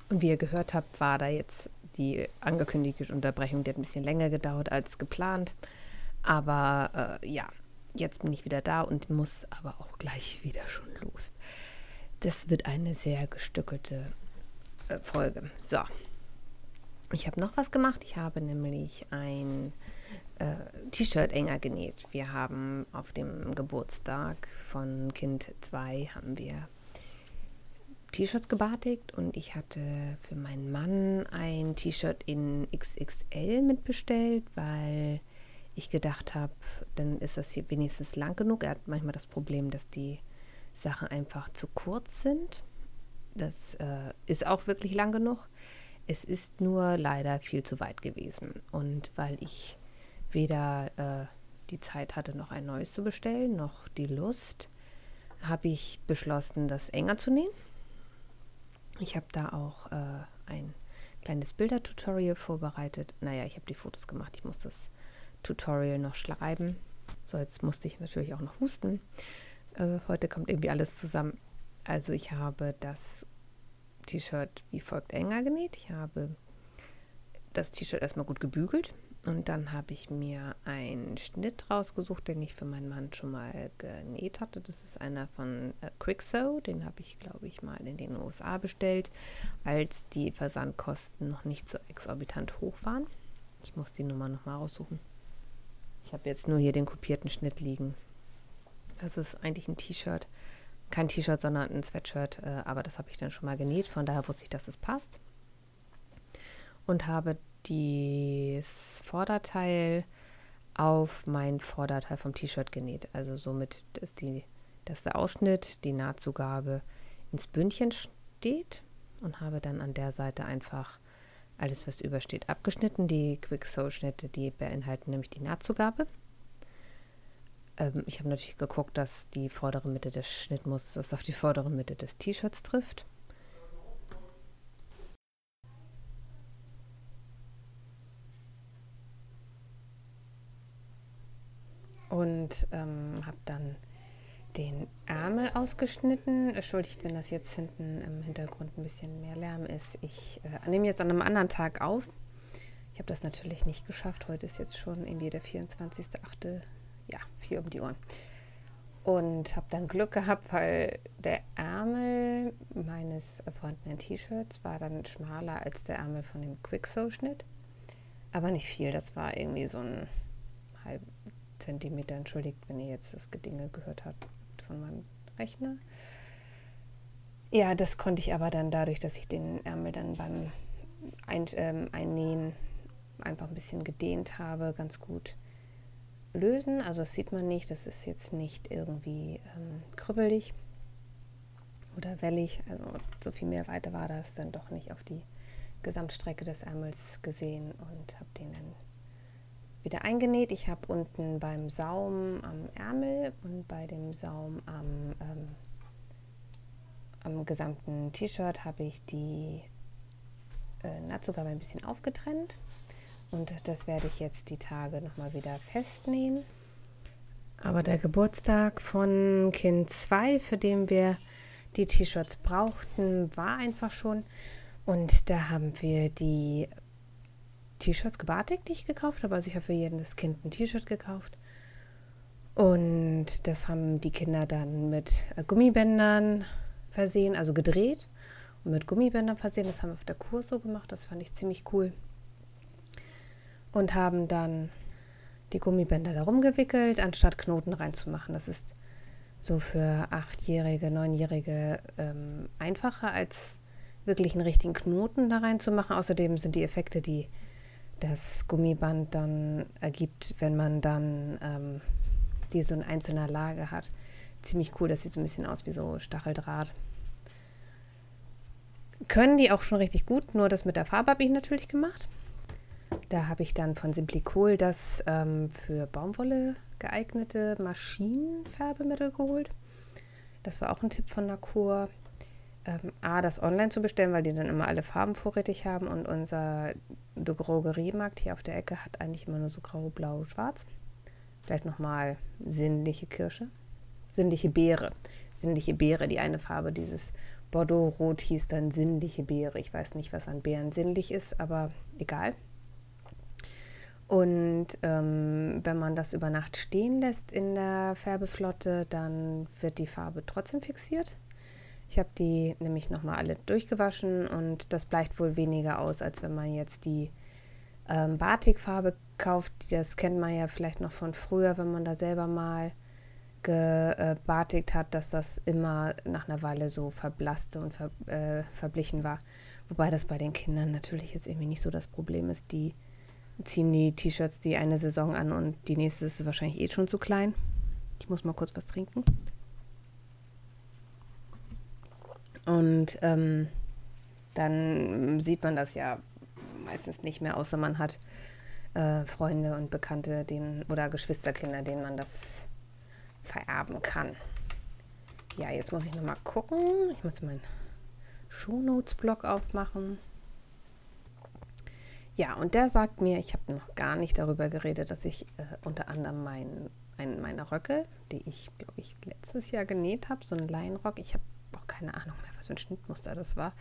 Und wie ihr gehört habt, war da jetzt die angekündigte Unterbrechung, die hat ein bisschen länger gedauert als geplant. Aber äh, ja, jetzt bin ich wieder da und muss aber auch gleich wieder schon los. Das wird eine sehr gestückelte äh, Folge. So, ich habe noch was gemacht. Ich habe nämlich ein T-Shirt enger genäht. Wir haben auf dem Geburtstag von Kind 2 haben wir T-Shirts gebartigt und ich hatte für meinen Mann ein T-Shirt in XXL mitbestellt, weil ich gedacht habe, dann ist das hier wenigstens lang genug. Er hat manchmal das Problem, dass die Sachen einfach zu kurz sind. Das äh, ist auch wirklich lang genug. Es ist nur leider viel zu weit gewesen. Und weil ich weder äh, die Zeit hatte, noch ein neues zu bestellen, noch die Lust, habe ich beschlossen, das enger zu nähen. Ich habe da auch äh, ein kleines Bildertutorial vorbereitet. Naja, ich habe die Fotos gemacht. Ich muss das Tutorial noch schreiben. So, jetzt musste ich natürlich auch noch husten. Äh, heute kommt irgendwie alles zusammen. Also ich habe das T-Shirt wie folgt enger genäht. Ich habe das T-Shirt erstmal gut gebügelt und dann habe ich mir einen Schnitt rausgesucht, den ich für meinen Mann schon mal genäht hatte. Das ist einer von äh, Quicksew. Den habe ich, glaube ich, mal in den USA bestellt, als die Versandkosten noch nicht so exorbitant hoch waren. Ich muss die Nummer nochmal raussuchen. Ich habe jetzt nur hier den kopierten Schnitt liegen. Das ist eigentlich ein T-Shirt. Kein T-Shirt, sondern ein Sweatshirt. Äh, aber das habe ich dann schon mal genäht. Von daher wusste ich, dass es passt. Und habe das Vorderteil auf mein Vorderteil vom T-Shirt genäht. Also somit, dass, die, dass der Ausschnitt, die Nahtzugabe ins Bündchen steht und habe dann an der Seite einfach alles, was übersteht, abgeschnitten. Die Quick Sew Schnitte, die beinhalten nämlich die Nahtzugabe. Ähm, ich habe natürlich geguckt, dass die vordere Mitte des Schnittmusters auf die vordere Mitte des T-Shirts trifft. Und ähm, habe dann den Ärmel ausgeschnitten. Entschuldigt, wenn das jetzt hinten im Hintergrund ein bisschen mehr Lärm ist. Ich äh, nehme jetzt an einem anderen Tag auf. Ich habe das natürlich nicht geschafft. Heute ist jetzt schon irgendwie der 24.8. Ja, viel um die Ohren. Und habe dann Glück gehabt, weil der Ärmel meines vorhandenen T-Shirts war dann schmaler als der Ärmel von dem Quick-Sew-Schnitt. Aber nicht viel. Das war irgendwie so ein halb, Zentimeter. Entschuldigt, wenn ihr jetzt das Gedinge gehört habt von meinem Rechner. Ja, das konnte ich aber dann dadurch, dass ich den Ärmel dann beim Ein ähm, Einnähen einfach ein bisschen gedehnt habe, ganz gut lösen. Also das sieht man nicht, das ist jetzt nicht irgendwie ähm, krüppelig oder wellig. Also so viel mehr weiter war das dann doch nicht auf die Gesamtstrecke des Ärmels gesehen und habe den dann wieder eingenäht. Ich habe unten beim Saum am Ärmel und bei dem Saum am, ähm, am gesamten T-Shirt habe ich die äh, Nahtzugabe ein bisschen aufgetrennt. Und das werde ich jetzt die Tage nochmal wieder festnähen. Aber der Geburtstag von Kind 2, für den wir die T-Shirts brauchten, war einfach schon. Und da haben wir die T-Shirts gebartigt, die ich gekauft habe. Also ich habe für jedes Kind ein T-Shirt gekauft. Und das haben die Kinder dann mit äh, Gummibändern versehen, also gedreht und mit Gummibändern versehen. Das haben wir auf der Kur so gemacht. Das fand ich ziemlich cool. Und haben dann die Gummibänder darum gewickelt, anstatt Knoten reinzumachen. Das ist so für Achtjährige, Neunjährige ähm, einfacher, als wirklich einen richtigen Knoten da reinzumachen. Außerdem sind die Effekte, die das Gummiband dann ergibt, wenn man dann ähm, die so in einzelner Lage hat. Ziemlich cool, das sieht so ein bisschen aus wie so Stacheldraht. Können die auch schon richtig gut, nur das mit der Farbe habe ich natürlich gemacht. Da habe ich dann von Simplicol das ähm, für Baumwolle geeignete Maschinenfärbemittel geholt. Das war auch ein Tipp von Nakur ähm, A, das online zu bestellen, weil die dann immer alle Farben vorrätig haben und unser Drogeriemarkt hier auf der Ecke hat eigentlich immer nur so grau, blau, schwarz. Vielleicht nochmal sinnliche Kirsche. Sinnliche Beere. Sinnliche Beere, die eine Farbe dieses Bordeaux-Rot hieß dann sinnliche Beere. Ich weiß nicht, was an Beeren sinnlich ist, aber egal. Und ähm, wenn man das über Nacht stehen lässt in der Färbeflotte, dann wird die Farbe trotzdem fixiert. Ich habe die nämlich nochmal alle durchgewaschen und das bleicht wohl weniger aus, als wenn man jetzt die ähm, Batikfarbe kauft. Das kennt man ja vielleicht noch von früher, wenn man da selber mal gebatigt äh, hat, dass das immer nach einer Weile so verblasste und ver, äh, verblichen war. Wobei das bei den Kindern natürlich jetzt irgendwie nicht so das Problem ist. Die ziehen die T-Shirts die eine Saison an und die nächste ist wahrscheinlich eh schon zu klein. Ich muss mal kurz was trinken. Und ähm, dann sieht man das ja meistens nicht mehr, außer man hat äh, Freunde und Bekannte denen, oder Geschwisterkinder, denen man das vererben kann. Ja, jetzt muss ich nochmal gucken. Ich muss meinen Shownotes-Blog aufmachen. Ja, und der sagt mir, ich habe noch gar nicht darüber geredet, dass ich äh, unter anderem mein, einen meiner Röcke, die ich, glaube ich, letztes Jahr genäht habe, so einen Leinrock, ich habe auch keine Ahnung mehr, was für ein Schnittmuster das war,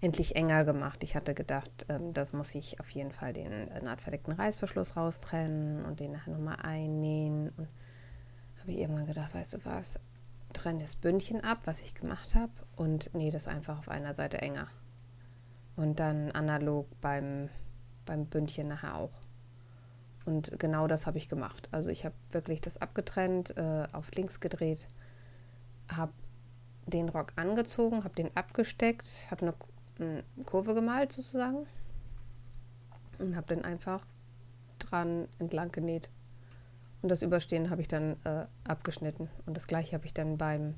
endlich enger gemacht. Ich hatte gedacht, ähm, das muss ich auf jeden Fall den äh, nahtverdeckten Reißverschluss raustrennen und den nachher nochmal einnähen. Und habe ich irgendwann gedacht, weißt du was, trenne das Bündchen ab, was ich gemacht habe, und nähe das einfach auf einer Seite enger. Und dann analog beim, beim Bündchen nachher auch. Und genau das habe ich gemacht. Also ich habe wirklich das abgetrennt, äh, auf links gedreht, habe den Rock angezogen, habe den abgesteckt, habe eine Kurve gemalt sozusagen und habe dann einfach dran entlang genäht. Und das Überstehen habe ich dann äh, abgeschnitten. Und das gleiche habe ich dann beim,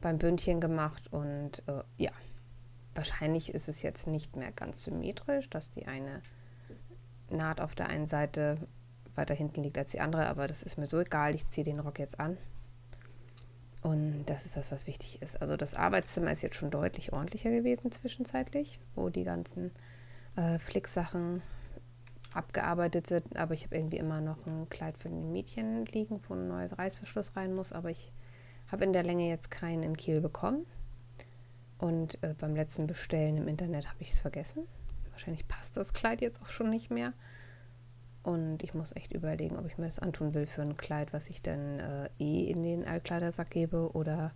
beim Bündchen gemacht. Und äh, ja, wahrscheinlich ist es jetzt nicht mehr ganz symmetrisch, dass die eine Naht auf der einen Seite weiter hinten liegt als die andere. Aber das ist mir so egal. Ich ziehe den Rock jetzt an. Und das ist das, was wichtig ist. Also das Arbeitszimmer ist jetzt schon deutlich ordentlicher gewesen zwischenzeitlich, wo die ganzen äh, Flicksachen abgearbeitet sind. Aber ich habe irgendwie immer noch ein Kleid für ein Mädchen liegen, wo ein neues Reißverschluss rein muss. Aber ich habe in der Länge jetzt keinen in Kiel bekommen. Und äh, beim letzten Bestellen im Internet habe ich es vergessen. Wahrscheinlich passt das Kleid jetzt auch schon nicht mehr. Und ich muss echt überlegen, ob ich mir das antun will für ein Kleid, was ich dann äh, eh in den Altkleidersack gebe oder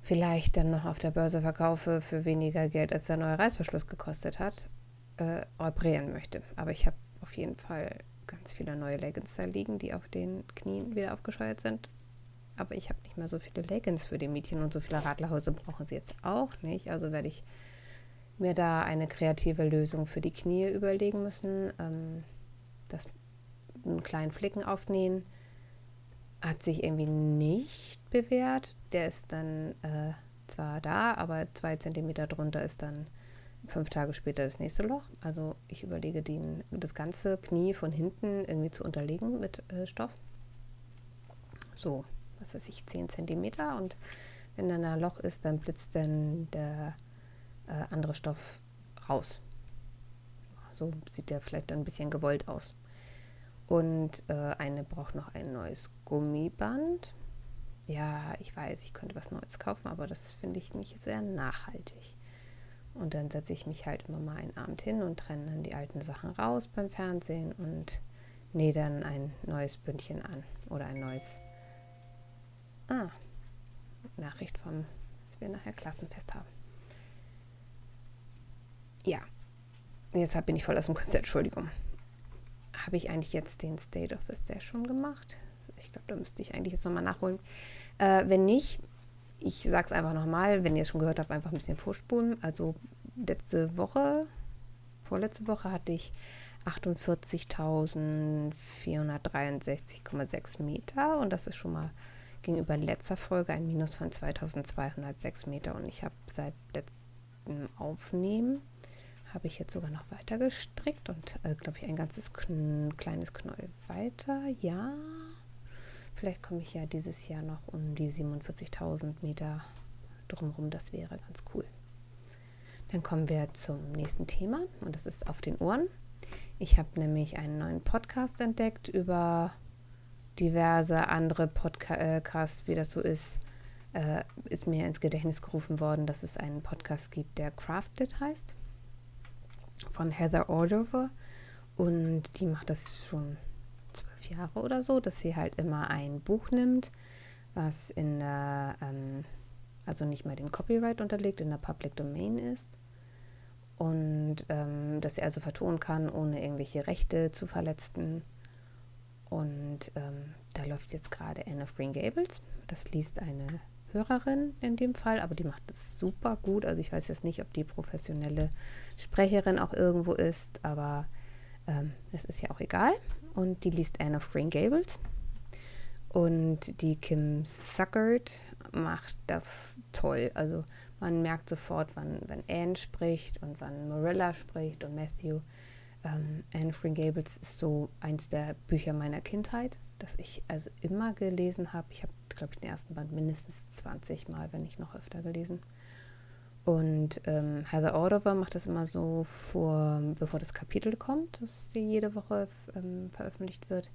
vielleicht dann noch auf der Börse verkaufe für weniger Geld, als der neue Reißverschluss gekostet hat, äh, reparieren möchte. Aber ich habe auf jeden Fall ganz viele neue Leggings da liegen, die auf den Knien wieder aufgescheuert sind. Aber ich habe nicht mehr so viele Leggings für die Mädchen und so viele Radlerhäuser brauchen sie jetzt auch nicht. Also werde ich mir da eine kreative Lösung für die Knie überlegen müssen. Ähm, das einen kleinen Flicken aufnähen hat sich irgendwie nicht bewährt. Der ist dann äh, zwar da, aber zwei Zentimeter drunter ist dann fünf Tage später das nächste Loch. Also ich überlege, den, das ganze Knie von hinten irgendwie zu unterlegen mit äh, Stoff. So, was weiß ich, 10 Zentimeter. Und wenn dann ein Loch ist, dann blitzt dann der äh, andere Stoff raus. So sieht der vielleicht ein bisschen gewollt aus. Und äh, eine braucht noch ein neues Gummiband. Ja, ich weiß, ich könnte was Neues kaufen, aber das finde ich nicht sehr nachhaltig. Und dann setze ich mich halt immer mal einen Abend hin und trenne dann die alten Sachen raus beim Fernsehen und nähe dann ein neues Bündchen an oder ein neues. Ah, Nachricht vom, dass wir nachher Klassenfest haben. Ja, jetzt bin ich voll aus dem Konzert, Entschuldigung habe ich eigentlich jetzt den State of the Stash schon gemacht? Ich glaube, da müsste ich eigentlich jetzt nochmal nachholen. Äh, wenn nicht, ich sage es einfach nochmal, wenn ihr es schon gehört habt, einfach ein bisschen vorspulen. Also letzte Woche, vorletzte Woche hatte ich 48.463,6 Meter und das ist schon mal gegenüber letzter Folge ein Minus von 2.206 Meter und ich habe seit letztem Aufnehmen habe ich jetzt sogar noch weiter gestrickt und äh, glaube ich ein ganzes kn kleines Knäuel weiter. Ja, vielleicht komme ich ja dieses Jahr noch um die 47.000 Meter drumherum. Das wäre ganz cool. Dann kommen wir zum nächsten Thema und das ist auf den Ohren. Ich habe nämlich einen neuen Podcast entdeckt über diverse andere Podcasts, wie das so ist. Äh, ist mir ins Gedächtnis gerufen worden, dass es einen Podcast gibt, der Crafted heißt von Heather Ordover und die macht das schon zwölf Jahre oder so, dass sie halt immer ein Buch nimmt, was in der, ähm, also nicht mehr dem Copyright unterlegt, in der Public Domain ist und ähm, dass sie also vertonen kann, ohne irgendwelche Rechte zu verletzen. Und ähm, da läuft jetzt gerade Anne of Green Gables. Das liest eine Hörerin in dem Fall, aber die macht es super gut. Also ich weiß jetzt nicht, ob die professionelle Sprecherin auch irgendwo ist, aber ähm, es ist ja auch egal. Und die liest Anne of Green Gables. Und die Kim Suckert macht das toll. Also Man merkt sofort, wann, wann Anne spricht und wann Marilla spricht und Matthew. Ähm, Anne of Green Gables ist so eins der Bücher meiner Kindheit, das ich also immer gelesen habe. Ich habe, glaube ich, den ersten Band mindestens 20 Mal, wenn nicht noch öfter gelesen. Und ähm, Heather Ordover macht das immer so, vor, bevor das Kapitel kommt, das jede Woche ähm, veröffentlicht wird.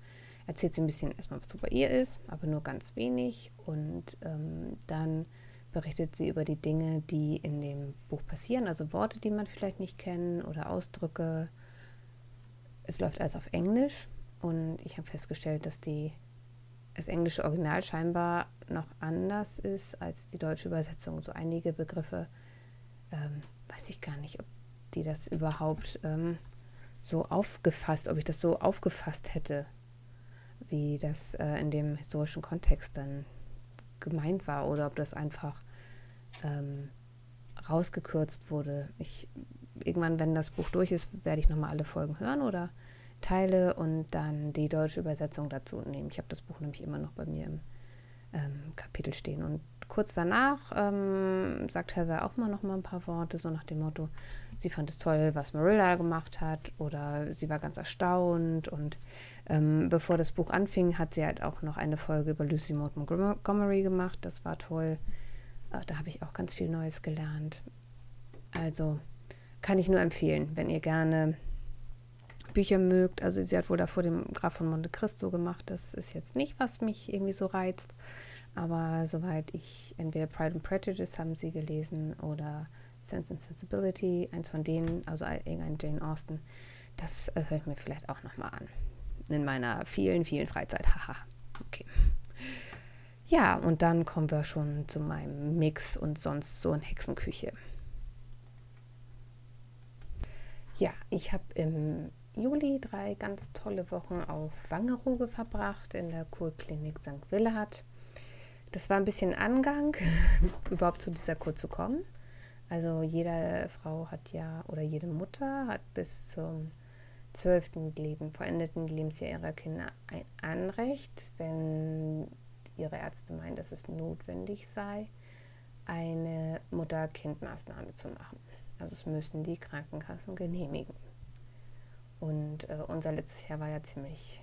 Erzählt sie ein bisschen erstmal, was so bei ihr ist, aber nur ganz wenig. Und ähm, dann berichtet sie über die Dinge, die in dem Buch passieren, also Worte, die man vielleicht nicht kennt oder Ausdrücke. Es läuft alles auf Englisch und ich habe festgestellt, dass die, das englische Original scheinbar noch anders ist als die deutsche Übersetzung. So einige Begriffe ähm, weiß ich gar nicht, ob die das überhaupt ähm, so aufgefasst, ob ich das so aufgefasst hätte, wie das äh, in dem historischen Kontext dann gemeint war oder ob das einfach ähm, rausgekürzt wurde. Ich, irgendwann, wenn das Buch durch ist, werde ich nochmal alle Folgen hören oder Teile und dann die deutsche Übersetzung dazu nehmen. Ich habe das Buch nämlich immer noch bei mir im ähm, Kapitel stehen und kurz danach ähm, sagt Heather auch mal noch mal ein paar Worte, so nach dem Motto, sie fand es toll, was Marilla gemacht hat oder sie war ganz erstaunt. Und ähm, bevor das Buch anfing, hat sie halt auch noch eine Folge über Lucy Maud Montgomery gemacht. Das war toll. Äh, da habe ich auch ganz viel Neues gelernt. Also kann ich nur empfehlen, wenn ihr gerne Bücher mögt. Also sie hat wohl davor dem Graf von Monte Cristo gemacht. Das ist jetzt nicht, was mich irgendwie so reizt. Aber soweit ich entweder Pride and Prejudice haben sie gelesen oder Sense and Sensibility, eins von denen, also irgendein Jane Austen, das äh, höre ich mir vielleicht auch nochmal an. In meiner vielen, vielen Freizeit. Haha. okay. Ja, und dann kommen wir schon zu meinem Mix und sonst so in Hexenküche. Ja, ich habe im Juli drei ganz tolle Wochen auf Wangerooge verbracht in der Kurklinik St. Willard. Das war ein bisschen Angang, überhaupt zu dieser Kur zu kommen. Also jede Frau hat ja, oder jede Mutter hat bis zum zwölften Leben, vollendeten Lebensjahr ihrer Kinder ein Anrecht, wenn ihre Ärzte meinen, dass es notwendig sei, eine Mutter-Kind-Maßnahme zu machen. Also es müssen die Krankenkassen genehmigen. Und äh, unser letztes Jahr war ja ziemlich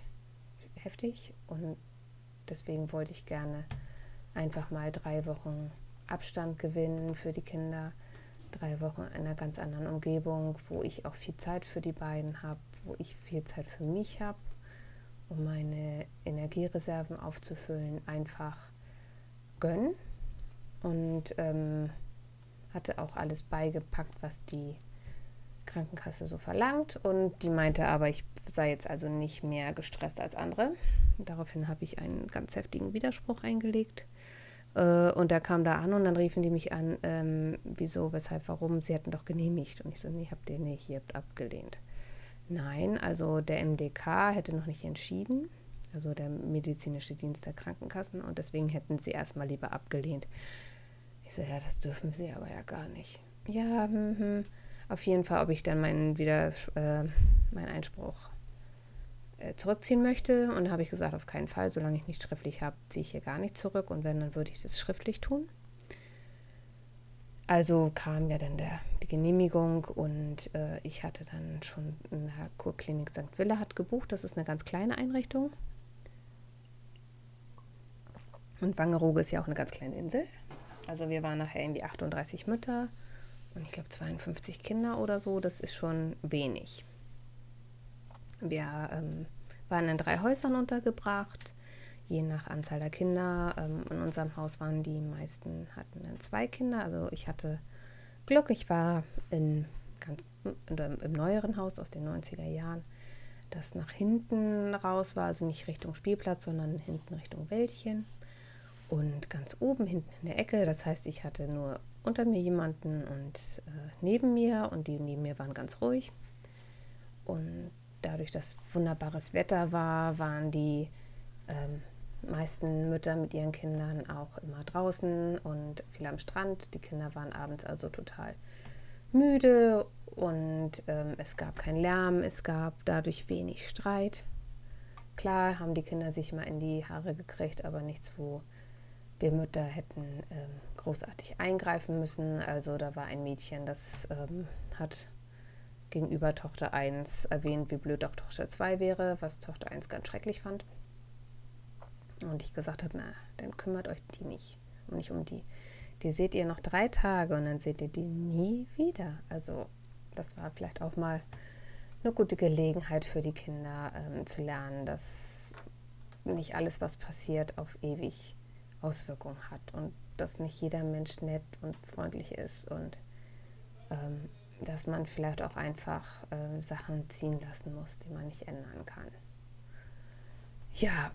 heftig und deswegen wollte ich gerne einfach mal drei Wochen Abstand gewinnen für die Kinder, drei Wochen in einer ganz anderen Umgebung, wo ich auch viel Zeit für die beiden habe, wo ich viel Zeit für mich habe, um meine Energiereserven aufzufüllen, einfach gönnen. Und ähm, hatte auch alles beigepackt, was die Krankenkasse so verlangt und die meinte aber, ich sei jetzt also nicht mehr gestresst als andere. Daraufhin habe ich einen ganz heftigen Widerspruch eingelegt äh, und der kam da an und dann riefen die mich an, ähm, wieso, weshalb, warum, sie hätten doch genehmigt. Und ich so, nee, habt ihr nicht, ihr habt abgelehnt. Nein, also der MDK hätte noch nicht entschieden, also der medizinische Dienst der Krankenkassen, und deswegen hätten sie erstmal lieber abgelehnt. Ich so, ja, das dürfen sie aber ja gar nicht. Ja, hm, hm. Auf jeden Fall, ob ich dann meinen, wieder, äh, meinen Einspruch äh, zurückziehen möchte. Und da habe ich gesagt, auf keinen Fall, solange ich nicht schriftlich habe, ziehe ich hier gar nicht zurück. Und wenn, dann würde ich das schriftlich tun. Also kam ja dann der, die Genehmigung und äh, ich hatte dann schon in der Kurklinik St. Wille hat gebucht. Das ist eine ganz kleine Einrichtung. Und Wangerooge ist ja auch eine ganz kleine Insel. Also wir waren nachher irgendwie 38 Mütter ich glaube 52 Kinder oder so. Das ist schon wenig. Wir ähm, waren in drei Häusern untergebracht, je nach Anzahl der Kinder. Ähm, in unserem Haus waren die meisten, hatten dann zwei Kinder. Also ich hatte Glück, ich war in, ganz, in, im neueren Haus aus den 90er Jahren, das nach hinten raus war, also nicht Richtung Spielplatz, sondern hinten Richtung Wäldchen. Und ganz oben, hinten in der Ecke, das heißt, ich hatte nur unter mir jemanden und äh, neben mir und die neben mir waren ganz ruhig. Und dadurch, dass wunderbares Wetter war, waren die ähm, meisten Mütter mit ihren Kindern auch immer draußen und viel am Strand. Die Kinder waren abends also total müde und ähm, es gab keinen Lärm, es gab dadurch wenig Streit. Klar haben die Kinder sich mal in die Haare gekriegt, aber nichts, wo wir Mütter hätten ähm, großartig eingreifen müssen. Also da war ein Mädchen, das ähm, hat gegenüber Tochter 1 erwähnt, wie blöd auch Tochter 2 wäre, was Tochter 1 ganz schrecklich fand. Und ich gesagt habe, na, dann kümmert euch die nicht, und nicht um die. Die seht ihr noch drei Tage und dann seht ihr die nie wieder. Also das war vielleicht auch mal eine gute Gelegenheit für die Kinder ähm, zu lernen, dass nicht alles, was passiert, auf ewig Auswirkungen hat und dass nicht jeder Mensch nett und freundlich ist und ähm, dass man vielleicht auch einfach äh, Sachen ziehen lassen muss, die man nicht ändern kann. Ja,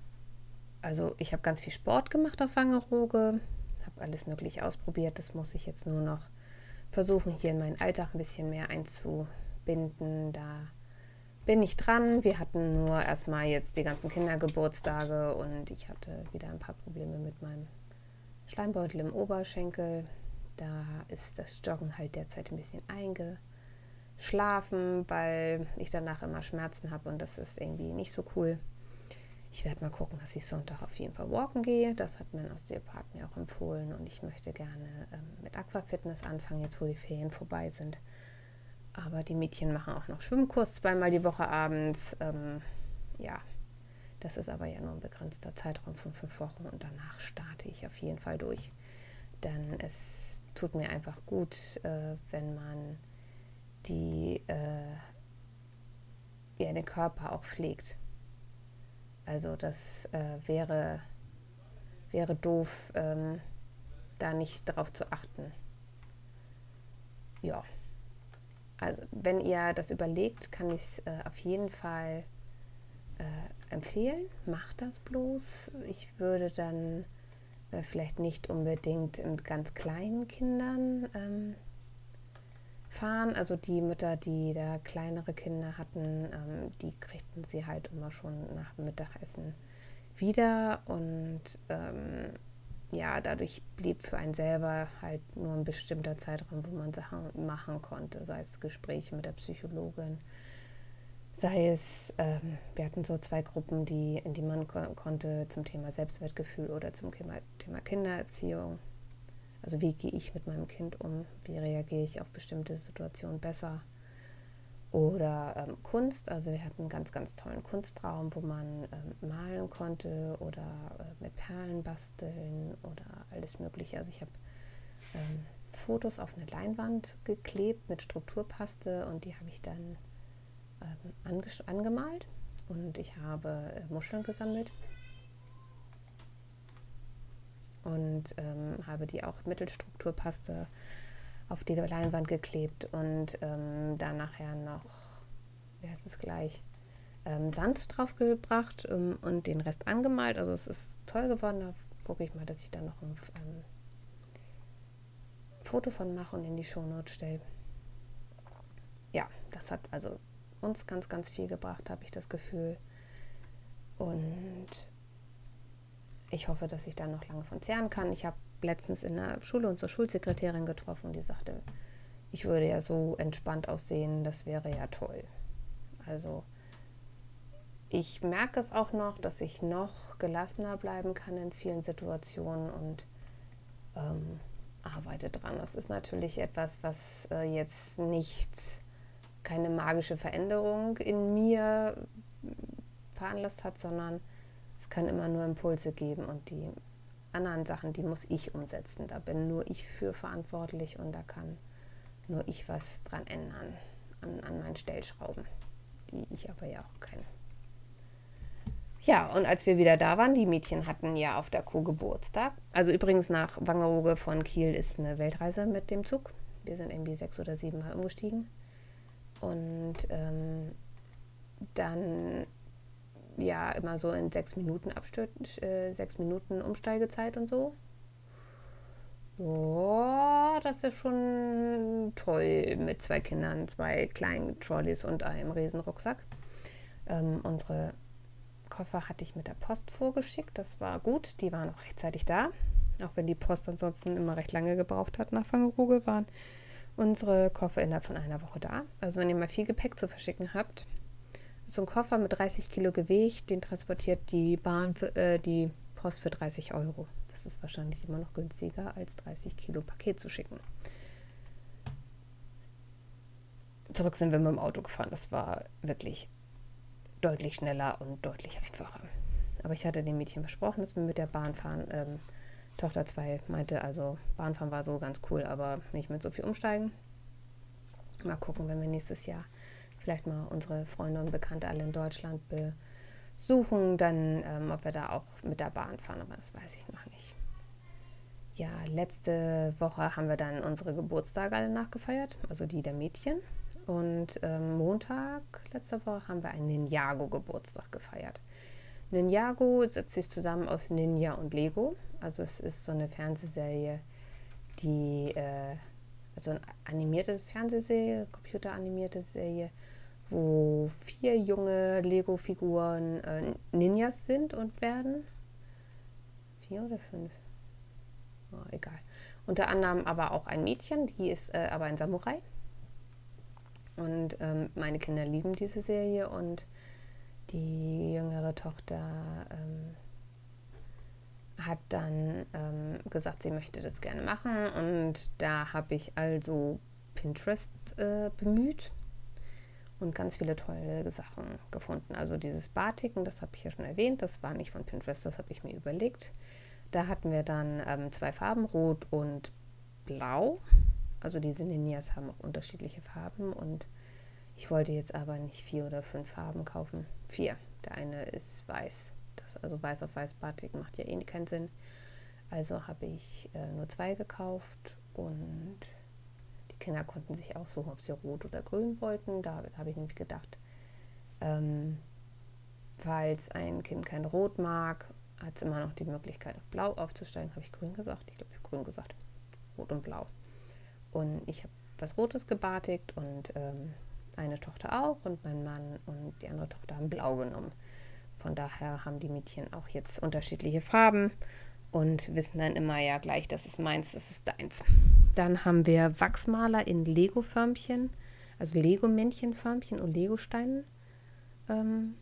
also ich habe ganz viel Sport gemacht auf Wangerooge, habe alles Mögliche ausprobiert. Das muss ich jetzt nur noch versuchen, hier in meinen Alltag ein bisschen mehr einzubinden. Da bin ich dran. Wir hatten nur erstmal jetzt die ganzen Kindergeburtstage und ich hatte wieder ein paar Probleme mit meinem Schleimbeutel im Oberschenkel. Da ist das Joggen halt derzeit ein bisschen eingeschlafen, weil ich danach immer Schmerzen habe und das ist irgendwie nicht so cool. Ich werde mal gucken, dass ich Sonntag auf jeden Fall walken gehe. Das hat mein Osteopath mir auch empfohlen und ich möchte gerne ähm, mit Aquafitness anfangen, jetzt wo die Ferien vorbei sind. Aber die Mädchen machen auch noch Schwimmkurs zweimal die Woche abends. Ähm, ja, das ist aber ja nur ein begrenzter Zeitraum von fünf Wochen und danach starte ich auf jeden Fall durch. Denn es tut mir einfach gut, äh, wenn man die, äh, ja, den Körper auch pflegt. Also das äh, wäre, wäre doof, ähm, da nicht darauf zu achten. Ja. Also wenn ihr das überlegt, kann ich es äh, auf jeden Fall äh, empfehlen. Macht das bloß. Ich würde dann äh, vielleicht nicht unbedingt mit ganz kleinen Kindern ähm, fahren. Also die Mütter, die da kleinere Kinder hatten, ähm, die kriegten sie halt immer schon nach Mittagessen wieder. Und ähm, ja, dadurch blieb für einen selber halt nur ein bestimmter Zeitraum, wo man Sachen machen konnte, sei es Gespräche mit der Psychologin, sei es, ähm, wir hatten so zwei Gruppen, die, in die man ko konnte zum Thema Selbstwertgefühl oder zum Thema, Thema Kindererziehung. Also wie gehe ich mit meinem Kind um? Wie reagiere ich auf bestimmte Situationen besser? Oder ähm, Kunst, also wir hatten einen ganz, ganz tollen Kunstraum, wo man ähm, malen konnte oder äh, mit Perlen basteln oder alles Mögliche. Also ich habe ähm, Fotos auf eine Leinwand geklebt mit Strukturpaste und die habe ich dann ähm, angemalt und ich habe äh, Muscheln gesammelt und ähm, habe die auch Mittelstrukturpaste auf die Leinwand geklebt und ähm, dann nachher noch, wie heißt es gleich, ähm, Sand draufgebracht ähm, und den Rest angemalt. Also es ist toll geworden. Da gucke ich mal, dass ich da noch ein ähm, Foto von mache und in die Shownote stelle. Ja, das hat also uns ganz, ganz viel gebracht, habe ich das Gefühl. Und ich hoffe, dass ich da noch lange von zehren kann. Ich habe letztens in der Schule unsere Schulsekretärin getroffen, die sagte, ich würde ja so entspannt aussehen, das wäre ja toll. Also ich merke es auch noch, dass ich noch gelassener bleiben kann in vielen Situationen und ähm, arbeite dran. Das ist natürlich etwas, was äh, jetzt nicht keine magische Veränderung in mir veranlasst hat, sondern es kann immer nur Impulse geben und die anderen Sachen, die muss ich umsetzen. Da bin nur ich für verantwortlich und da kann nur ich was dran ändern an, an meinen Stellschrauben, die ich aber ja auch kenne. Ja, und als wir wieder da waren, die Mädchen hatten ja auf der Kuh Geburtstag. Also übrigens nach Wangerooge von Kiel ist eine Weltreise mit dem Zug. Wir sind irgendwie sechs oder sieben Mal umgestiegen. Und ähm, dann ja immer so in sechs Minuten Abstür äh, sechs Minuten Umsteigezeit und so. Boah, das ist schon toll mit zwei Kindern, zwei kleinen Trolleys und einem Riesenrucksack. Ähm, unsere Koffer hatte ich mit der Post vorgeschickt. Das war gut. Die waren auch rechtzeitig da. Auch wenn die Post ansonsten immer recht lange gebraucht hat nach Fangeruge, waren unsere Koffer innerhalb von einer Woche da. Also wenn ihr mal viel Gepäck zu verschicken habt, so ein Koffer mit 30 Kilo Gewicht, den transportiert die Bahn, für, äh, die Post für 30 Euro. Das ist wahrscheinlich immer noch günstiger, als 30 Kilo Paket zu schicken. Zurück sind wir mit dem Auto gefahren. Das war wirklich deutlich schneller und deutlich einfacher. Aber ich hatte dem Mädchen versprochen, dass wir mit der Bahn fahren. Ähm, Tochter 2 meinte, also Bahnfahren war so ganz cool, aber nicht mit so viel umsteigen. Mal gucken, wenn wir nächstes Jahr vielleicht mal unsere Freunde und Bekannte alle in Deutschland besuchen, dann ähm, ob wir da auch mit der Bahn fahren, aber das weiß ich noch nicht. Ja, letzte Woche haben wir dann unsere Geburtstage alle nachgefeiert, also die der Mädchen. Und ähm, Montag letzte Woche haben wir einen Ninjago-Geburtstag gefeiert. Ninjago setzt sich zusammen aus Ninja und Lego. Also es ist so eine Fernsehserie, die, äh, also eine animierte Fernsehserie, computeranimierte Serie, wo vier junge Lego-Figuren äh, Ninjas sind und werden. Vier oder fünf? Oh, egal. Unter anderem aber auch ein Mädchen, die ist äh, aber ein Samurai. Und ähm, meine Kinder lieben diese Serie und die jüngere Tochter ähm, hat dann ähm, gesagt, sie möchte das gerne machen. Und da habe ich also Pinterest äh, bemüht und ganz viele tolle Sachen gefunden. Also dieses Batiken, das habe ich ja schon erwähnt, das war nicht von Pinterest, das habe ich mir überlegt. Da hatten wir dann ähm, zwei Farben, Rot und Blau. Also diese Ninjas haben auch unterschiedliche Farben und ich wollte jetzt aber nicht vier oder fünf Farben kaufen. Vier. Der eine ist weiß. Das, also weiß auf weiß Batik macht ja eh keinen Sinn. Also habe ich äh, nur zwei gekauft und die Kinder konnten sich aussuchen, ob sie rot oder grün wollten. Da habe ich nämlich gedacht, ähm, falls ein Kind kein Rot mag, hat es immer noch die Möglichkeit, auf Blau aufzusteigen. Habe ich grün gesagt? Ich glaube, ich habe grün gesagt. Rot und Blau. Und ich habe was Rotes gebartigt und ähm, eine Tochter auch und mein Mann und die andere Tochter haben blau genommen. Von daher haben die Mädchen auch jetzt unterschiedliche Farben und wissen dann immer ja gleich, das ist meins, das ist deins. Dann haben wir Wachsmaler in Lego-Förmchen, also Lego-Männchen-Förmchen und Lego-Steinen. Ähm,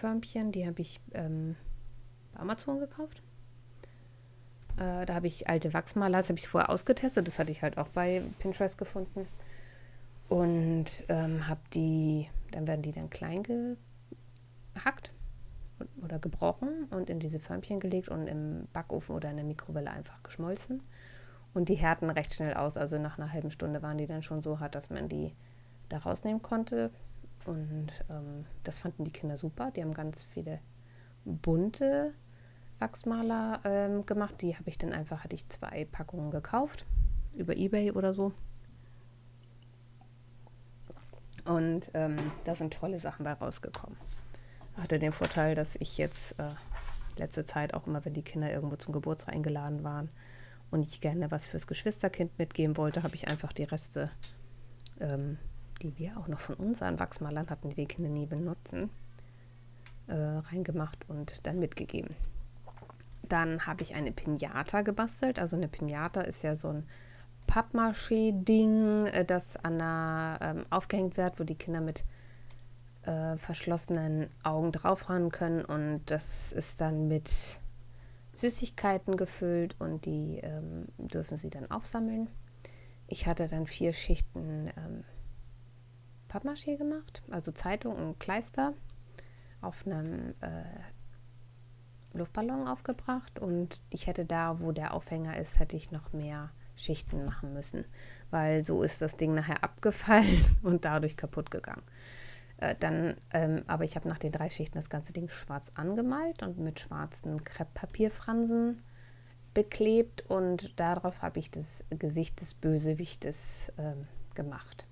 die habe ich ähm, bei Amazon gekauft. Äh, da habe ich alte Wachsmaler, das habe ich vorher ausgetestet, das hatte ich halt auch bei Pinterest gefunden und ähm, habe die, dann werden die dann klein gehackt oder gebrochen und in diese Förmchen gelegt und im Backofen oder in der Mikrowelle einfach geschmolzen. Und die härten recht schnell aus. Also nach einer halben Stunde waren die dann schon so hart, dass man die da rausnehmen konnte. Und ähm, das fanden die Kinder super. Die haben ganz viele bunte Wachsmaler ähm, gemacht. Die habe ich dann einfach, hatte ich zwei Packungen gekauft über Ebay oder so. Und ähm, da sind tolle Sachen bei rausgekommen. Hatte den Vorteil, dass ich jetzt äh, letzte Zeit auch immer, wenn die Kinder irgendwo zum Geburtstag eingeladen waren und ich gerne was fürs Geschwisterkind mitgeben wollte, habe ich einfach die Reste, ähm, die wir auch noch von unseren Wachsmalern hatten, die die Kinder nie benutzen, äh, reingemacht und dann mitgegeben. Dann habe ich eine Pinata gebastelt. Also eine Pinata ist ja so ein Pappmaché-Ding, äh, das an der, ähm, aufgehängt wird, wo die Kinder mit äh, verschlossenen Augen drauffahren können. Und das ist dann mit Süßigkeiten gefüllt und die ähm, dürfen sie dann aufsammeln. Ich hatte dann vier Schichten ähm, Pappmaché gemacht, also Zeitung und Kleister auf einem äh, Luftballon aufgebracht und ich hätte da, wo der Aufhänger ist, hätte ich noch mehr Schichten machen müssen, weil so ist das Ding nachher abgefallen und dadurch kaputt gegangen. Äh, dann, ähm, aber ich habe nach den drei Schichten das ganze Ding schwarz angemalt und mit schwarzen Krepppapierfransen beklebt und darauf habe ich das Gesicht des Bösewichtes äh, gemacht.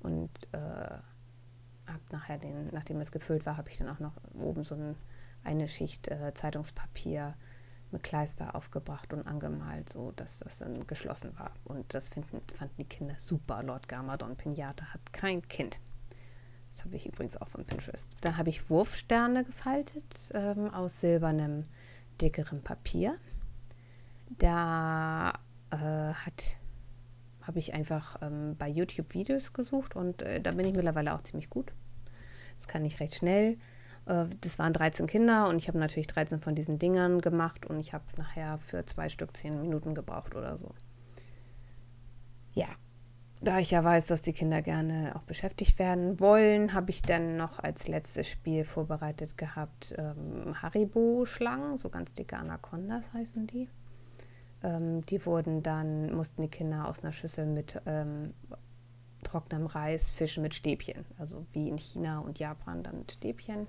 Und äh, habe nachher den, nachdem es gefüllt war, habe ich dann auch noch oben so ein, eine Schicht äh, Zeitungspapier mit Kleister aufgebracht und angemalt, so dass das dann geschlossen war. Und das finden, fanden die Kinder super. Lord Gamadon Pinata hat kein Kind. Das habe ich übrigens auch von Pinterest. Dann habe ich Wurfsterne gefaltet ähm, aus silbernem, dickerem Papier. Da äh, habe ich einfach ähm, bei YouTube Videos gesucht und äh, da bin ich mittlerweile auch ziemlich gut. Das kann ich recht schnell das waren 13 Kinder und ich habe natürlich 13 von diesen Dingern gemacht und ich habe nachher für zwei Stück 10 Minuten gebraucht oder so. Ja, da ich ja weiß, dass die Kinder gerne auch beschäftigt werden wollen, habe ich dann noch als letztes Spiel vorbereitet gehabt ähm, Haribo-Schlangen, so ganz dicke Anacondas heißen die. Ähm, die wurden dann, mussten die Kinder aus einer Schüssel mit ähm, trockenem Reis fischen mit Stäbchen. Also wie in China und Japan dann mit Stäbchen.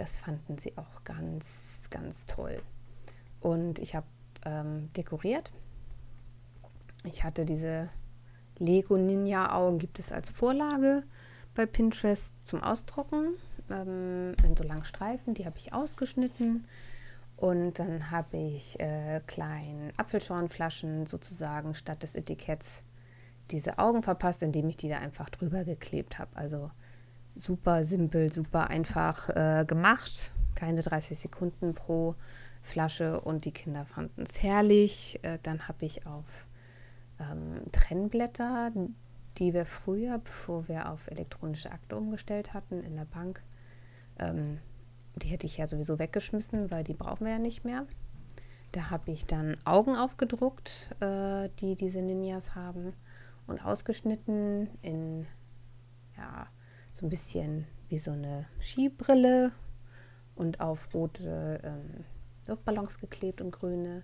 Das fanden sie auch ganz, ganz toll. Und ich habe ähm, dekoriert. Ich hatte diese Lego Ninja Augen gibt es als Vorlage bei Pinterest zum Ausdrucken ähm, in so langen Streifen. Die habe ich ausgeschnitten und dann habe ich äh, kleinen Apfelschornflaschen sozusagen statt des Etiketts diese Augen verpasst, indem ich die da einfach drüber geklebt habe. Also super simpel, super einfach äh, gemacht. Keine 30 Sekunden pro Flasche und die Kinder fanden es herrlich. Äh, dann habe ich auf ähm, Trennblätter, die wir früher, bevor wir auf elektronische Akte umgestellt hatten in der Bank, ähm, die hätte ich ja sowieso weggeschmissen, weil die brauchen wir ja nicht mehr. Da habe ich dann Augen aufgedruckt, äh, die diese Ninjas haben und ausgeschnitten in ja so ein bisschen wie so eine Skibrille und auf rote ähm, Luftballons geklebt und grüne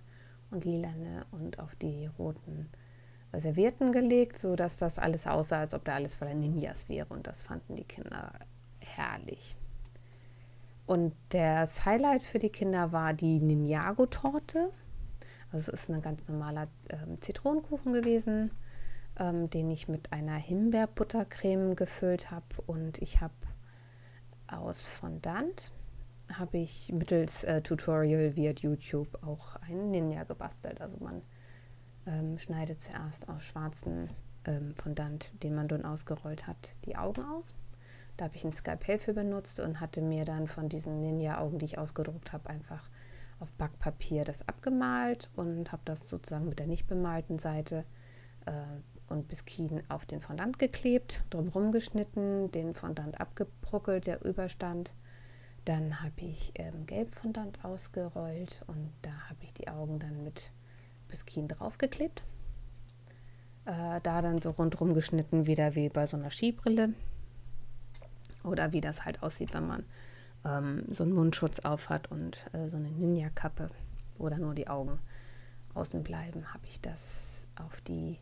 und lilane und auf die roten Servietten gelegt, sodass das alles aussah, als ob da alles voller Ninjas wäre. Und das fanden die Kinder herrlich. Und das Highlight für die Kinder war die Ninjago-Torte. Also es ist ein ganz normaler ähm, Zitronenkuchen gewesen, ähm, den ich mit einer Himbeerbuttercreme gefüllt habe. Und ich habe aus Fondant habe ich mittels äh, Tutorial via YouTube auch einen Ninja gebastelt. Also man ähm, schneidet zuerst aus schwarzen ähm, Fondant, den man dann ausgerollt hat, die Augen aus. Da habe ich ein Skalpell für benutzt und hatte mir dann von diesen Ninja-Augen, die ich ausgedruckt habe, einfach auf Backpapier das abgemalt und habe das sozusagen mit der nicht bemalten Seite äh, und Biskin auf den Fondant geklebt, drumherum geschnitten, den Fondant abgebruckelt, der Überstand. Dann habe ich ähm, Gelbfondant ausgerollt und da habe ich die Augen dann mit Biskin draufgeklebt. Äh, da dann so rundherum geschnitten, wieder wie bei so einer Skibrille. Oder wie das halt aussieht, wenn man ähm, so einen Mundschutz auf hat und äh, so eine Ninja-Kappe, dann nur die Augen außen bleiben, habe ich das auf die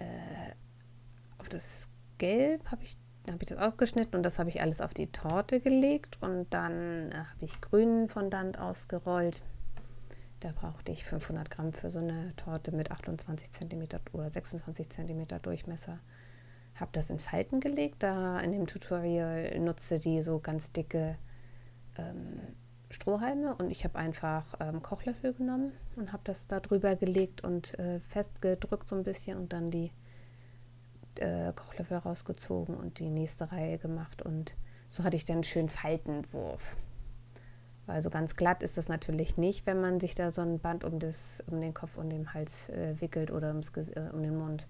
äh, auf das Gelb habe ich habe ich das ausgeschnitten und das habe ich alles auf die Torte gelegt und dann äh, habe ich grünen Fondant ausgerollt da brauchte ich 500 Gramm für so eine Torte mit 28 cm oder 26 cm Durchmesser. Habe das in Falten gelegt. Da in dem Tutorial nutze die so ganz dicke ähm, Strohhalme und ich habe einfach ähm, Kochlöffel genommen und habe das da drüber gelegt und äh, festgedrückt so ein bisschen und dann die äh, Kochlöffel rausgezogen und die nächste Reihe gemacht und so hatte ich dann schönen Faltenwurf. Weil so ganz glatt ist das natürlich nicht, wenn man sich da so ein Band um, das, um den Kopf und den Hals äh, wickelt oder ums, äh, um den Mund.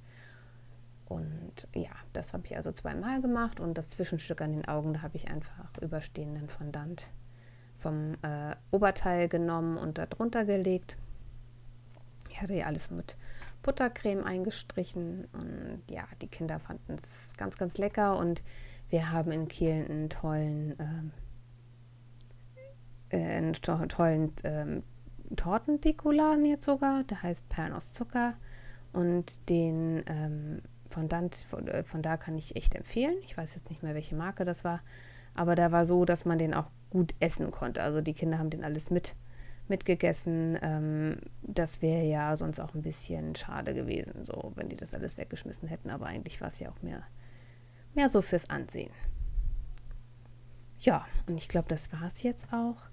Und ja, das habe ich also zweimal gemacht und das Zwischenstück an den Augen, da habe ich einfach überstehenden Fondant vom äh, Oberteil genommen und da drunter gelegt. Ich hatte ja alles mit Buttercreme eingestrichen und ja, die Kinder fanden es ganz, ganz lecker und wir haben in Kiel einen tollen äh, äh, einen to tollen ähm, Tortendekoladen jetzt sogar, der heißt Perlen aus Zucker und den ähm, Fondant, von, äh, von da kann ich echt empfehlen. Ich weiß jetzt nicht mehr, welche Marke das war, aber der war so, dass man den auch gut essen konnte. Also die Kinder haben den alles mit mitgegessen. Ähm, das wäre ja sonst auch ein bisschen schade gewesen, so wenn die das alles weggeschmissen hätten. Aber eigentlich war es ja auch mehr, mehr so fürs Ansehen. Ja, und ich glaube, das war es jetzt auch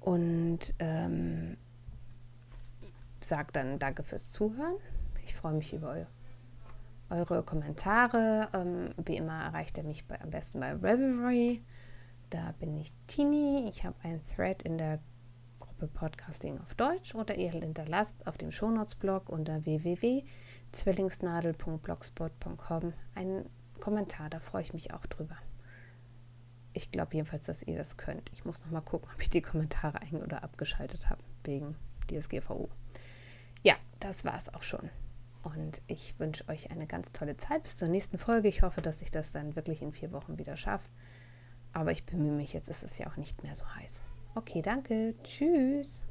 und ähm, sagt dann Danke fürs Zuhören. Ich freue mich über eu eure Kommentare. Ähm, wie immer erreicht ihr mich bei, am besten bei Revelry. Da bin ich Tini. Ich habe einen Thread in der Gruppe Podcasting auf Deutsch oder ihr hinterlasst auf dem Shownotes-Blog unter www.zwillingsnadel.blogspot.com einen Kommentar. Da freue ich mich auch drüber. Ich glaube jedenfalls, dass ihr das könnt. Ich muss noch mal gucken, ob ich die Kommentare ein- oder abgeschaltet habe wegen DSGVO. Ja, das war es auch schon. Und ich wünsche euch eine ganz tolle Zeit bis zur nächsten Folge. Ich hoffe, dass ich das dann wirklich in vier Wochen wieder schaffe. Aber ich bemühe mich, jetzt ist es ja auch nicht mehr so heiß. Okay, danke. Tschüss.